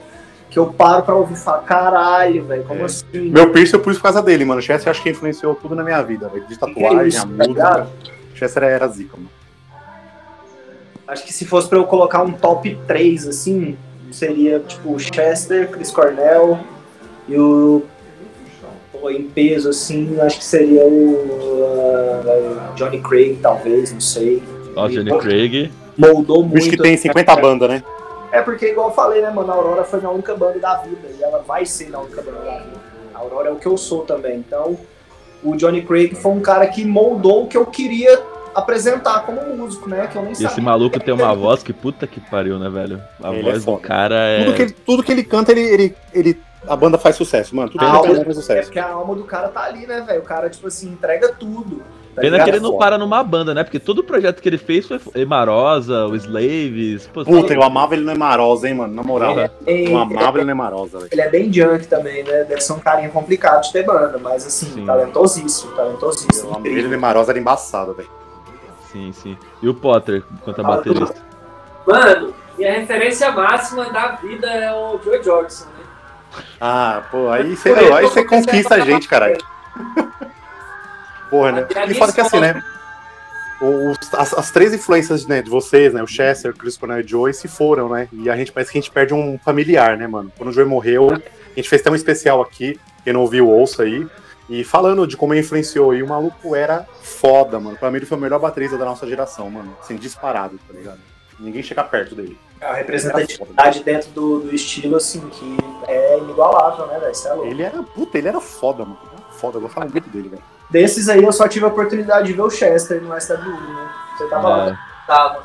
que eu paro pra ouvir e falo, caralho, velho, como É. assim? Meu piercing eu pus por causa dele, mano. O Chester acho que influenciou tudo na minha vida, velho. De Que que é tatuagem, isso, a tá música. O Chester era zica, mano. Acho que se fosse pra eu colocar um top 3, assim, seria tipo o Chester, Chris Cornell e o. Pô, em peso, assim, acho que seria o. ah, Johnny Craig, talvez, não sei. Ó, Johnny Craig. Moldou O muito. bicho que tem 50 bandas, né? É porque, igual eu falei, né, mano? A Aurora foi minha única banda da vida e ela vai ser minha única banda da vida. A Aurora é o que eu sou também. Então, o Johnny Craig foi um cara que moldou o que eu queria apresentar como músico, né? Que eu nem E sabia. esse maluco tem uma voz que puta que pariu, né, velho? A Ele é voz do foda. cara é. Tudo, que ele, tudo que ele canta, ele, ele, ele- A banda faz sucesso, mano. Tudo que ele canta faz É sucesso. porque a alma do cara tá ali, né, velho? O cara, tipo assim, entrega tudo. tá Pena que ele não para numa banda, né? Porque todo o projeto que ele fez foi Emarosa, o Slaves. Pô, Puta, eu amava ele no Emarosa, hein, mano. Na moral. Ele, eu amava ele no Emarosa, velho. ele é bem junk também, né? Deve ser um carinha complicado de ter banda, mas assim, Sim. talentosíssimo, talentosíssimo. Eu amava ele no Emarosa, era embaçado, velho. Sim, sim. E o Potter, quanto a baterista? Mano, minha referência máxima da vida é o Joe Jordison, né? Ah, pô, aí você, aí eu você conquista a gente, caralho. Porra, né? E fala que assim, né? os- as, as três influências né, de vocês, né? O Chester, o Chris Cornell e o Joey se foram, né? E a gente parece que a gente perde um familiar, né, mano? Quando o Joey morreu, a gente fez até um especial aqui, quem não ouviu, ouça aí. E falando de como ele influenciou, e o maluco era foda, mano. Pra mim ele foi o melhor baterista da nossa geração, mano. Assim, disparado, tá ligado? Ninguém chega perto dele. É uma representatividade dentro do, do estilo, assim, que é inigualável, né, velho? É. Ele era, puta, ele era foda, mano. Foda, eu gostava muito dele, velho. Desses aí, eu só tive a oportunidade de ver o Chester no SW, né? Você tava lá. É, Tava.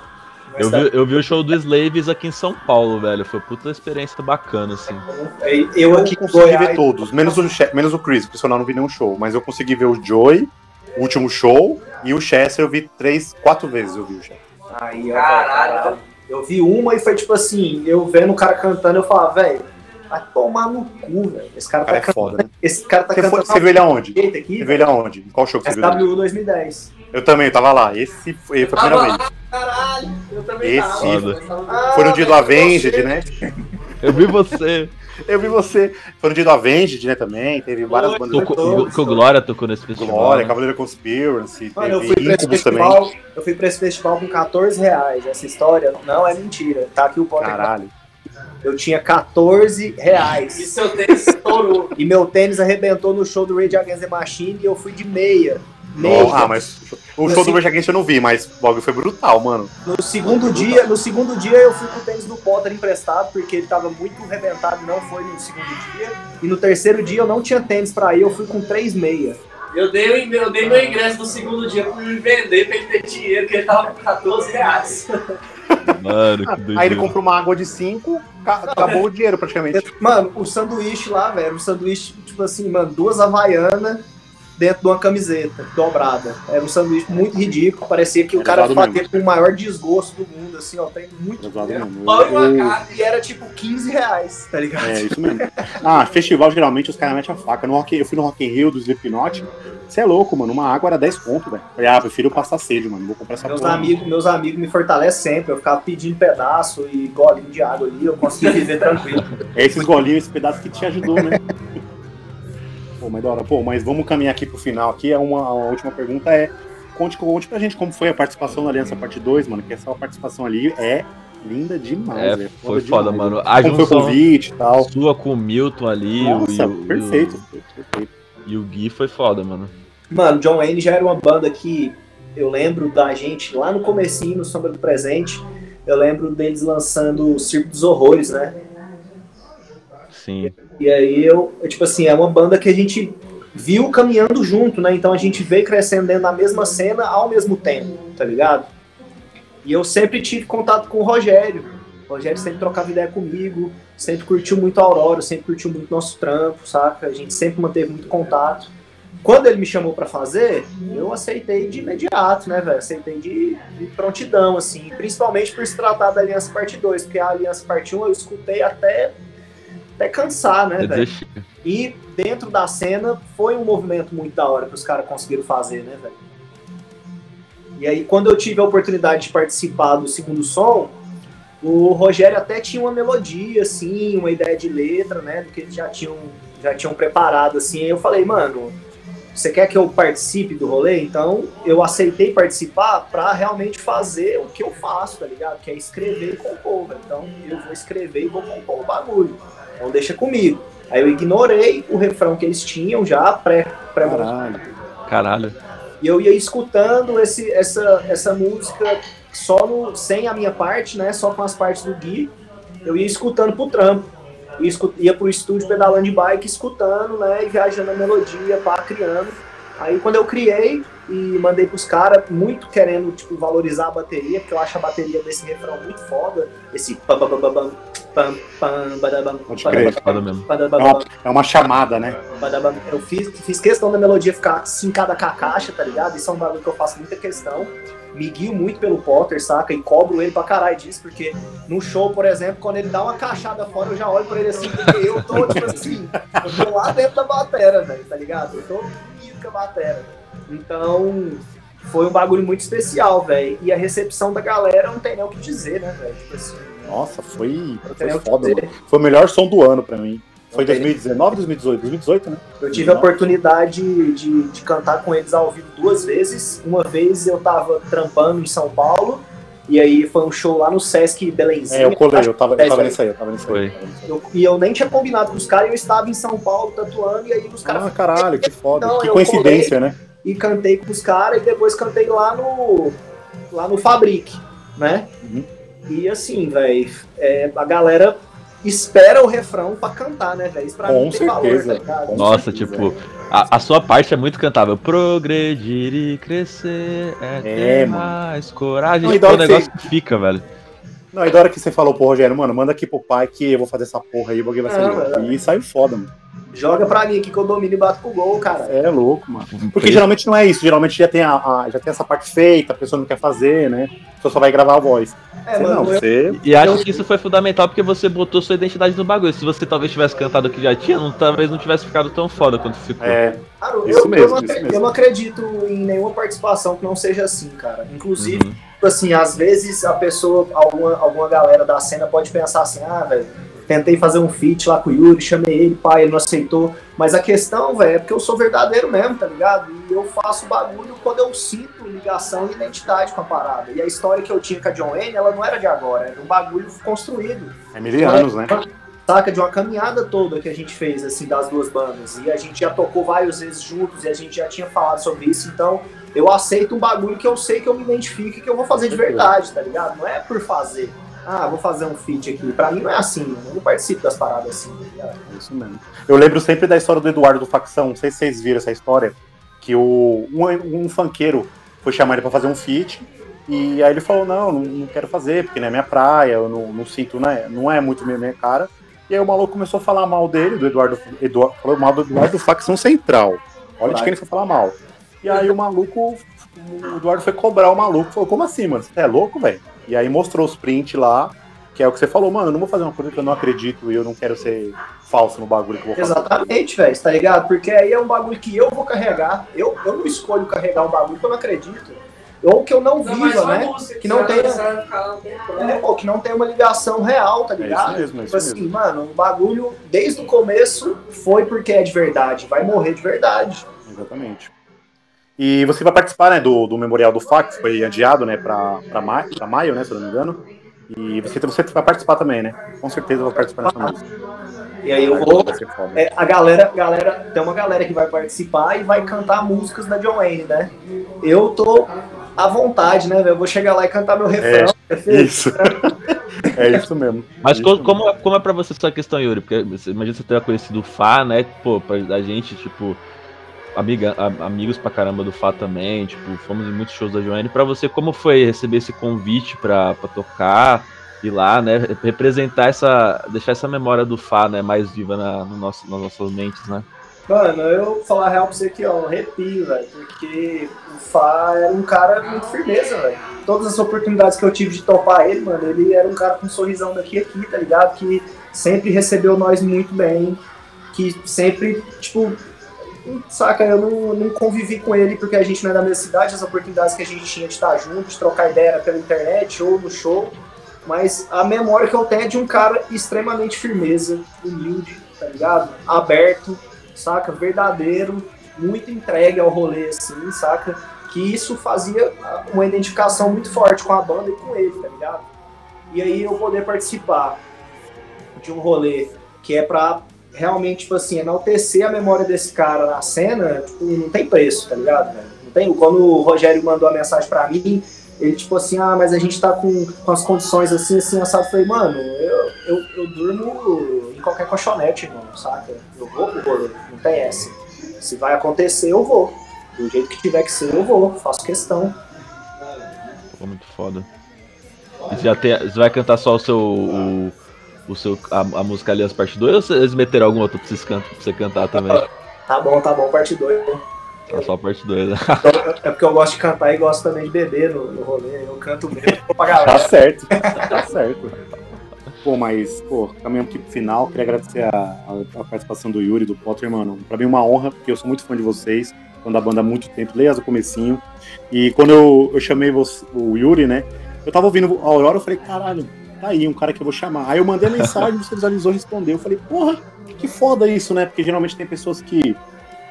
no eu, vi, eu vi o show do Slaves aqui em São Paulo, velho. Foi puta experiência bacana, assim. Eu Eu aqui em consegui ver Goiás, todos, menos o, menos o Chris, porque senão eu não vi nenhum show. Mas eu consegui ver o Joey, o último show, e o Chester eu vi três, quatro vezes eu vi o Chester. Aí, ó, Caralho. Eu vi uma e foi tipo assim, eu vendo o cara cantando, eu falava, velho, vai tomar no cu, velho. Esse cara O cara tá é cantando. foda, né? Esse cara tá Você, foi, cantando você viu ele aonde? aqui. Você viu ele aonde? Em qual show que você viu? ele? SW 2010. Eu também, eu tava lá. Esse foi, foi a primeira vez. lá, caralho. Eu também Esse- tava. Ah, Foi no dia do velho, Avenged, né? Eu vi você. Eu vi você. Foi no dia do Avenged, né, também. Teve várias bandas. Tocou, que o Glória tocou nesse festival. Glória, né? Cavaleiro Conspiracy, Mano, eu teve fui pra esse Incubus também. festival, eu fui pra esse festival com 14 reais. Essa história não é mentira. Tá aqui o Potter. Caralho. Eu tinha 14 E reais. seu tênis estourou. E meu tênis arrebentou no show do Rage Against the Machine e eu fui de meia. Ah, mas o show do Rage Against eu não vi, mas o bagulho foi brutal, mano. No segundo dia, no segundo dia eu fui com o tênis do Potter emprestado, porque ele tava muito arrebentado e não foi no segundo dia. E no terceiro dia eu não tinha tênis pra ir, eu fui com três meia. Eu dei, o- eu dei meu ingresso no segundo dia pra me vender pra ele ter dinheiro, que ele tava com 14 reais. Mano, que Aí ele doideira. comprou uma água de 5, acabou o dinheiro praticamente. Mano, o sanduíche lá, velho, um sanduíche, tipo assim, mano, duas havaianas dentro de uma camiseta dobrada. Era um sanduíche muito ridículo, parecia que o Era cara mesmo. com o maior desgosto do mundo, assim, ó, tem muito. Pau e uma cara. E era tipo 15 reais, tá ligado? É, isso mesmo. Ah, festival geralmente os caras metem a faca. No Rock, eu fui no Rock in Rio do Slipknot. Você é louco, mano. Uma água era 10 conto, velho. Falei, ah, prefiro passar sede, mano. Vou comprar essa Meus porra. amigos, meus amigos me fortalecem sempre. Eu ficava pedindo pedaço e golinho de água ali, eu conseguia viver tranquilo. É esses golinhos, esse pedaço que te ajudou, né? Pô, mas da hora. Pô, mas vamos caminhar aqui pro final. Aqui é uma, a última pergunta é conte, conte pra gente como foi a participação na Aliança Parte 2, mano. Que essa participação ali é linda demais. É, velho. foi foda, demais, mano. né? A Como foi o convite e tal. sua com o Milton ali. Nossa, e o, perfeito. E perfeito. o, e o Gui foi foda, mano. Mano, John Wayne já era uma banda que eu lembro da gente lá no comecinho, no Sombra do Presente. Eu lembro deles lançando o Circo dos Horrores, né? Sim. E aí eu, tipo assim, é uma banda que a gente viu caminhando junto, né? Então a gente veio crescendo dentro da mesma cena ao mesmo tempo, tá ligado? E eu sempre tive contato com o Rogério. O Rogério sempre trocava ideia comigo, sempre curtiu muito a Aurora, sempre curtiu muito nosso trampo, saca? A gente sempre manteve muito contato. Quando ele me chamou para fazer, eu aceitei de imediato, né, velho? Aceitei de, de, prontidão, assim. Principalmente por se tratar da Aliança Parte 2, porque a Aliança Parte 1 eu escutei até, até cansar, né, velho? E dentro da cena foi um movimento muito da hora que os caras conseguiram fazer, né, velho? E aí, quando eu tive a oportunidade de participar do segundo som, o Rogério até tinha uma melodia, assim, uma ideia de letra, né, do que eles já tinham, já tinham preparado, assim. Aí eu falei, mano, você quer que eu participe do rolê? Então, eu aceitei participar para realmente fazer o que eu faço, tá ligado? Que é escrever e compor, velho. Então, eu vou escrever e vou compor o bagulho. Então, deixa comigo. Aí eu ignorei o refrão que eles tinham já pré, pré Caralho. Caralho. E eu ia escutando esse, essa, essa música só no, sem a minha parte, né? Só com as partes do Gui. Eu ia escutando pro trampo. Ia, ia pro estúdio pedalando de bike, escutando, né? E viajando a melodia, pá, criando. Aí quando eu criei e mandei pros caras, muito querendo, tipo, valorizar a bateria, porque eu acho a bateria desse refrão muito foda. Esse pam, pam, pam, pam, pam, badabam. É uma, é uma chamada, né? Eu fiz, fiz questão da melodia ficar sincada com a caixa, tá ligado? Isso é um bagulho que eu faço muita questão. Me guio muito pelo Potter, saca? E cobro ele pra caralho disso, porque no show, por exemplo, quando ele dá uma caixada fora, eu já olho pra ele assim, porque eu tô, tipo assim, eu tô lá dentro da batera, velho, tá ligado? Eu tô com a batera. Então, foi um bagulho muito especial, velho. E a recepção da galera não tem nem o que dizer, né, velho? Tipo assim, Nossa, foi, foi foda, mano. Foi o melhor som do ano pra mim. Foi 2019 2018? 2018, né? Eu tive a oportunidade de, de cantar com eles ao vivo duas vezes. Uma vez eu tava trampando em São Paulo, e aí foi um show lá no Sesc Belenzinho. É, eu colei, eu tava, eu tava nisso aí, eu tava nisso aí. Eu, e eu nem tinha combinado com os caras, eu estava em São Paulo tatuando, e aí os caras. Ah, caralho, que foda. Não, que coincidência, né? E cantei com os caras, e depois cantei lá no. lá no Fabric, né? Uhum. E assim, velho, é, a galera espera o refrão pra cantar, né, velho? Isso pra Com mim certeza. tem valor, tá Nossa, certeza. tipo, a, a, sua parte é muito cantável. Progredir e crescer é, é mais coragem. Não, tipo, é um negócio que fica, velho. Não, e da hora que você falou pro Rogério, mano, manda aqui pro pai que eu vou fazer essa porra aí, o bagulho vai ser é, E saiu foda, mano. Joga pra mim aqui que eu domino e bato pro gol, cara. É louco, mano. Porque geralmente não é isso. Geralmente já tem, a, a, já tem essa parte feita, a pessoa não quer fazer, né? A pessoa só vai gravar a voz. É, você mano, não, eu... você... E acho que isso foi fundamental porque você botou sua identidade no bagulho. Se você talvez tivesse cantado o que já tinha, não, talvez não tivesse ficado tão foda quanto ficou. É, claro, isso, eu, mesmo, eu, não acredito, mesmo. eu não acredito em nenhuma participação que não seja assim, cara. Inclusive, uhum. assim, às vezes a pessoa, alguma, alguma galera da cena pode pensar assim, ah, velho Tentei fazer um feat lá com o Yuri, chamei ele, pai, ele não aceitou. Mas a questão, velho, é porque eu sou verdadeiro mesmo, tá ligado? E eu faço bagulho quando eu sinto ligação e identidade com a parada. E a história que eu tinha com a John Wayne, ela não era de agora, era um bagulho construído. É mil anos, né? Saca, de uma caminhada toda que a gente fez, assim, das duas bandas. E a gente já tocou várias vezes juntos e a gente já tinha falado sobre isso, então eu aceito um bagulho que eu sei que eu me identifico e que eu vou fazer de verdade, tá ligado? Não é por fazer ah, vou fazer um feat aqui. Pra mim não é assim, eu não participo das paradas assim. Tá é isso mesmo. Eu lembro sempre da história do Eduardo do Facção, não sei se vocês viram essa história, que o, um, um funkeiro foi chamar ele pra fazer um feat, e aí ele falou, não, não, não quero fazer, porque não é minha praia, eu não, não sinto, né, não é muito minha, minha cara. E aí o maluco começou a falar mal dele, do Eduardo, Eduardo falou mal do Eduardo do Facção Central. Olha de quem ele foi falar mal. E aí o maluco, o Eduardo foi cobrar o maluco, falou, como assim, mano? Você é louco, velho? E aí mostrou os prints lá, que é o que você falou, mano, eu não vou fazer uma coisa que eu não acredito e eu não quero ser falso no bagulho que eu vou fazer. Exatamente, velho, tá ligado? Porque aí é um bagulho que eu vou carregar, eu, eu não escolho carregar um bagulho que eu não acredito. Ou que eu não, não viva, né? Música, que não tenha. É, ou que não tenha uma ligação real, tá ligado? É isso mesmo, é tipo isso assim, mesmo. mano, o bagulho, desde o começo, foi porque é de verdade, vai morrer de verdade. Exatamente. E você vai participar né, do, do Memorial do FAC, que foi adiado né, para maio, maio, né, se eu não me engano. E você, você vai participar também, né? Com certeza vai participar nessa música. E aí eu vou. É, a galera, galera, tem uma galera que vai participar e vai cantar músicas da John Wayne, né? Eu tô à vontade, né, Eu vou chegar lá e cantar meu refrão. É, é isso. é isso mesmo. Mas isso como, mesmo. como, como é pra você essa questão, Yuri? Porque imagina você ter conhecido o Fá, né? Pô, pra a gente, tipo amiga, amigos pra caramba do Fá também, tipo, fomos em muitos shows da Joanne. Pra você, como foi receber esse convite pra, pra tocar? ir lá, né, representar essa, deixar essa memória do Fá, né, mais viva na, no nosso, nas nossas mentes, né? Mano, eu falar real pra você aqui, ó, um arrepio, velho, porque o Fá era um cara muito firmeza, velho. Todas as oportunidades que eu tive de topar ele, mano, ele era um cara com um sorrisão daqui a aqui, tá ligado? Que sempre recebeu nós muito bem, que sempre, tipo, saca, eu não, não convivi com ele porque a gente não é da mesma cidade, as oportunidades que a gente tinha de estar junto, de trocar ideia pela internet ou no show mas a memória que eu tenho é de um cara extremamente firmeza, humilde, tá ligado? Aberto, saca? Verdadeiro, muito entregue ao rolê, assim, saca? Que isso fazia uma identificação muito forte com a banda e com ele, tá ligado? E aí eu poder participar de um rolê que é pra realmente, tipo assim, enaltecer a memória desse cara na cena, tipo, não tem preço, tá ligado? Não tem. Quando o Rogério mandou a mensagem para mim, ele, tipo assim, ah, mas a gente tá com, com as condições assim, assim, assado. Eu falei, mano, eu, eu, eu durmo em qualquer colchonete, irmão, saca? Eu vou pro rolê, não tem essa. Se vai acontecer, eu vou. Do jeito que tiver que ser, eu vou, faço questão. Pô, muito foda. Já tem, você vai cantar só o seu. O, o seu a, a música Aliança Parte 2 ou eles meteram alguma outra pra você, pra você cantar também? Tá bom, tá bom, parte 2. É só a parte 2, né? Então, é porque eu gosto de cantar e gosto também de beber no, no rolê. Eu canto mesmo pra galera. Tá certo, tá certo. Pô, mas, pô, caminhando aqui pro final, queria agradecer a, a, a, participação do Yuri, do Potter, mano. Pra mim é uma honra, porque eu sou muito fã de vocês, fã da banda há muito tempo, desde o comecinho. E quando eu, eu chamei você, o Yuri, né, eu tava ouvindo a Aurora, eu falei, caralho, tá aí, um cara que eu vou chamar. Aí eu mandei a mensagem, você visualizou, respondeu. Eu falei, porra, que foda isso, né? Porque geralmente tem pessoas que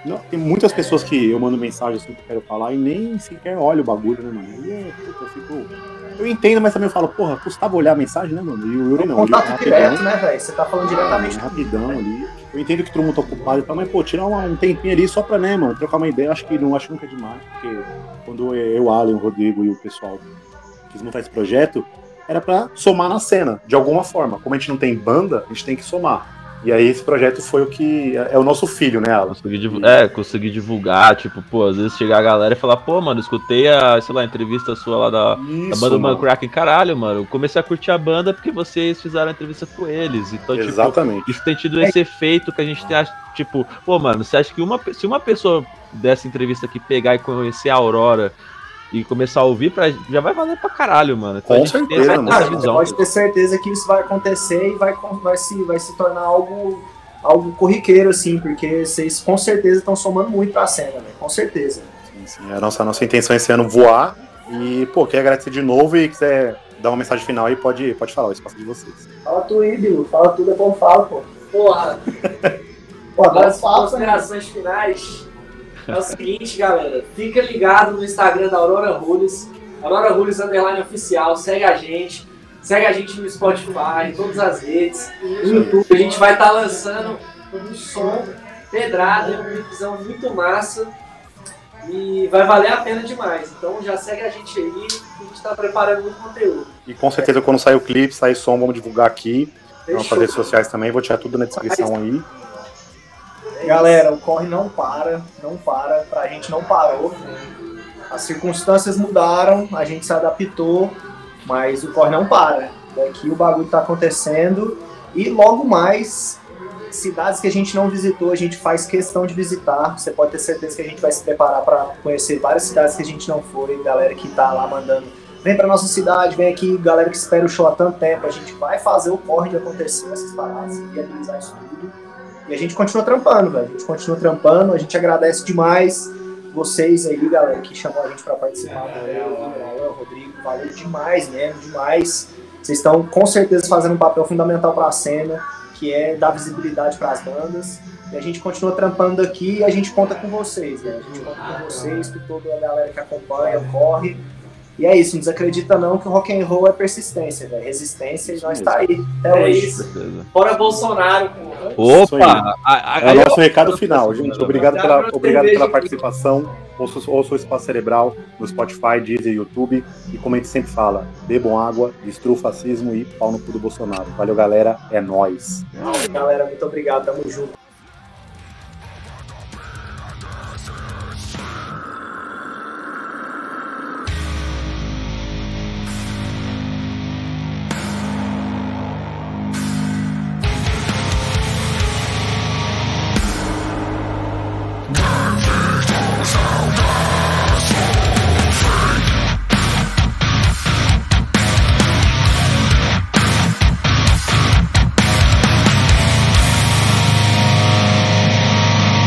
não, tem muitas pessoas que eu mando mensagem assim que eu quero falar e nem sequer olho o bagulho, né, mano? E é, puta, eu fico. Eu entendo, mas também eu falo, porra, custava olhar a mensagem, né, mano? E o Yuri não. Contato Yuri, direto, né, velho? Você tá falando diretamente. É, rapidão ali. Eu entendo que todo mundo tá ocupado e tal, mas, pô, tirar um tempinho ali só pra, né, mano, trocar uma ideia, acho que não acho nunca é demais, porque quando eu, Alan, o Rodrigo e o pessoal quis montar esse projeto, era pra somar na cena, de alguma forma. Como a gente não tem banda, a gente tem que somar. E aí esse projeto foi o que. É o nosso filho, né, Alan? Consegui é, consegui divulgar, tipo, pô, às vezes chegar a galera e falar, pô, mano, escutei a, sei lá, a entrevista sua lá da, Isso, da banda do Mankraken, caralho, mano. Eu comecei a curtir a banda porque vocês fizeram a entrevista com eles. Então, tipo, Exatamente. Tipo, isso tem tido esse efeito que a gente tem, tipo, pô, mano, você acha que uma, se uma pessoa dessa entrevista aqui pegar e conhecer a Aurora e começar a ouvir, pra, já vai valer pra caralho, mano. Então Com certeza, mano. A gente pode ter certeza que isso vai acontecer e vai, vai, se, vai se tornar algo, algo corriqueiro, assim, porque vocês com certeza estão somando muito pra cena, né? Com certeza. Sim, sim. A nossa, a nossa intenção esse ano voar. E, pô, quer agradecer de novo e quiser dar uma mensagem final aí, pode, pode falar, o espaço de vocês. Fala tu aí, Bill. Fala tudo, depois eu falo, pô. Porra. Pô, agora as considerações finais. É o seguinte, galera. Fica ligado no Instagram da Aurora Rules. Aurora Rules Underline Oficial. Segue a gente. Segue a gente no Spotify, em todas as redes. No YouTube. A gente vai estar tá lançando um som pedrada, uma visão muito massa. E vai valer a pena demais. Então já segue a gente aí, a gente está preparando muito conteúdo. E com certeza quando sair o clipe, sair som, vamos divulgar aqui. Fechou. Nas redes sociais também, vou tirar tudo na descrição aí. Galera, o corre não para, não para, pra gente não parou. As circunstâncias mudaram, a gente se adaptou, mas o corre não para. Daqui o bagulho tá acontecendo e logo mais cidades que a gente não visitou, a gente faz questão de visitar. Você pode ter certeza que a gente vai se preparar para conhecer várias cidades que a gente não foi, galera que tá lá mandando vem para nossa cidade, vem aqui, galera que espera o show há tanto tempo, a gente vai fazer o corre de acontecer essas paradas, viabilizar isso tudo. E a gente continua trampando, velho. A gente continua trampando, a gente agradece demais vocês aí, galera, que chamou a gente para participar. Valeu, Rodrigo, valeu demais mesmo, demais. Vocês estão com certeza fazendo um papel fundamental para a cena, que é dar visibilidade para as bandas. E a gente continua trampando aqui e a gente conta com vocês, né? A gente conta com vocês, com toda a galera que acompanha, corre. E é isso, não desacredita não que o rock and roll é persistência, véio, resistência e nós tá aí até é hoje. Isso. Fora Bolsonaro. Opa! é o nosso recado final, gente. Obrigado pela, obrigado pela participação. Ouça, ouça o Espaço Cerebral no Spotify, Deezer, YouTube. E como a gente sempre fala, bebam água, destrua o fascismo e pau no cu do Bolsonaro. Valeu, galera. É nóis. Galera, muito obrigado. Tamo junto.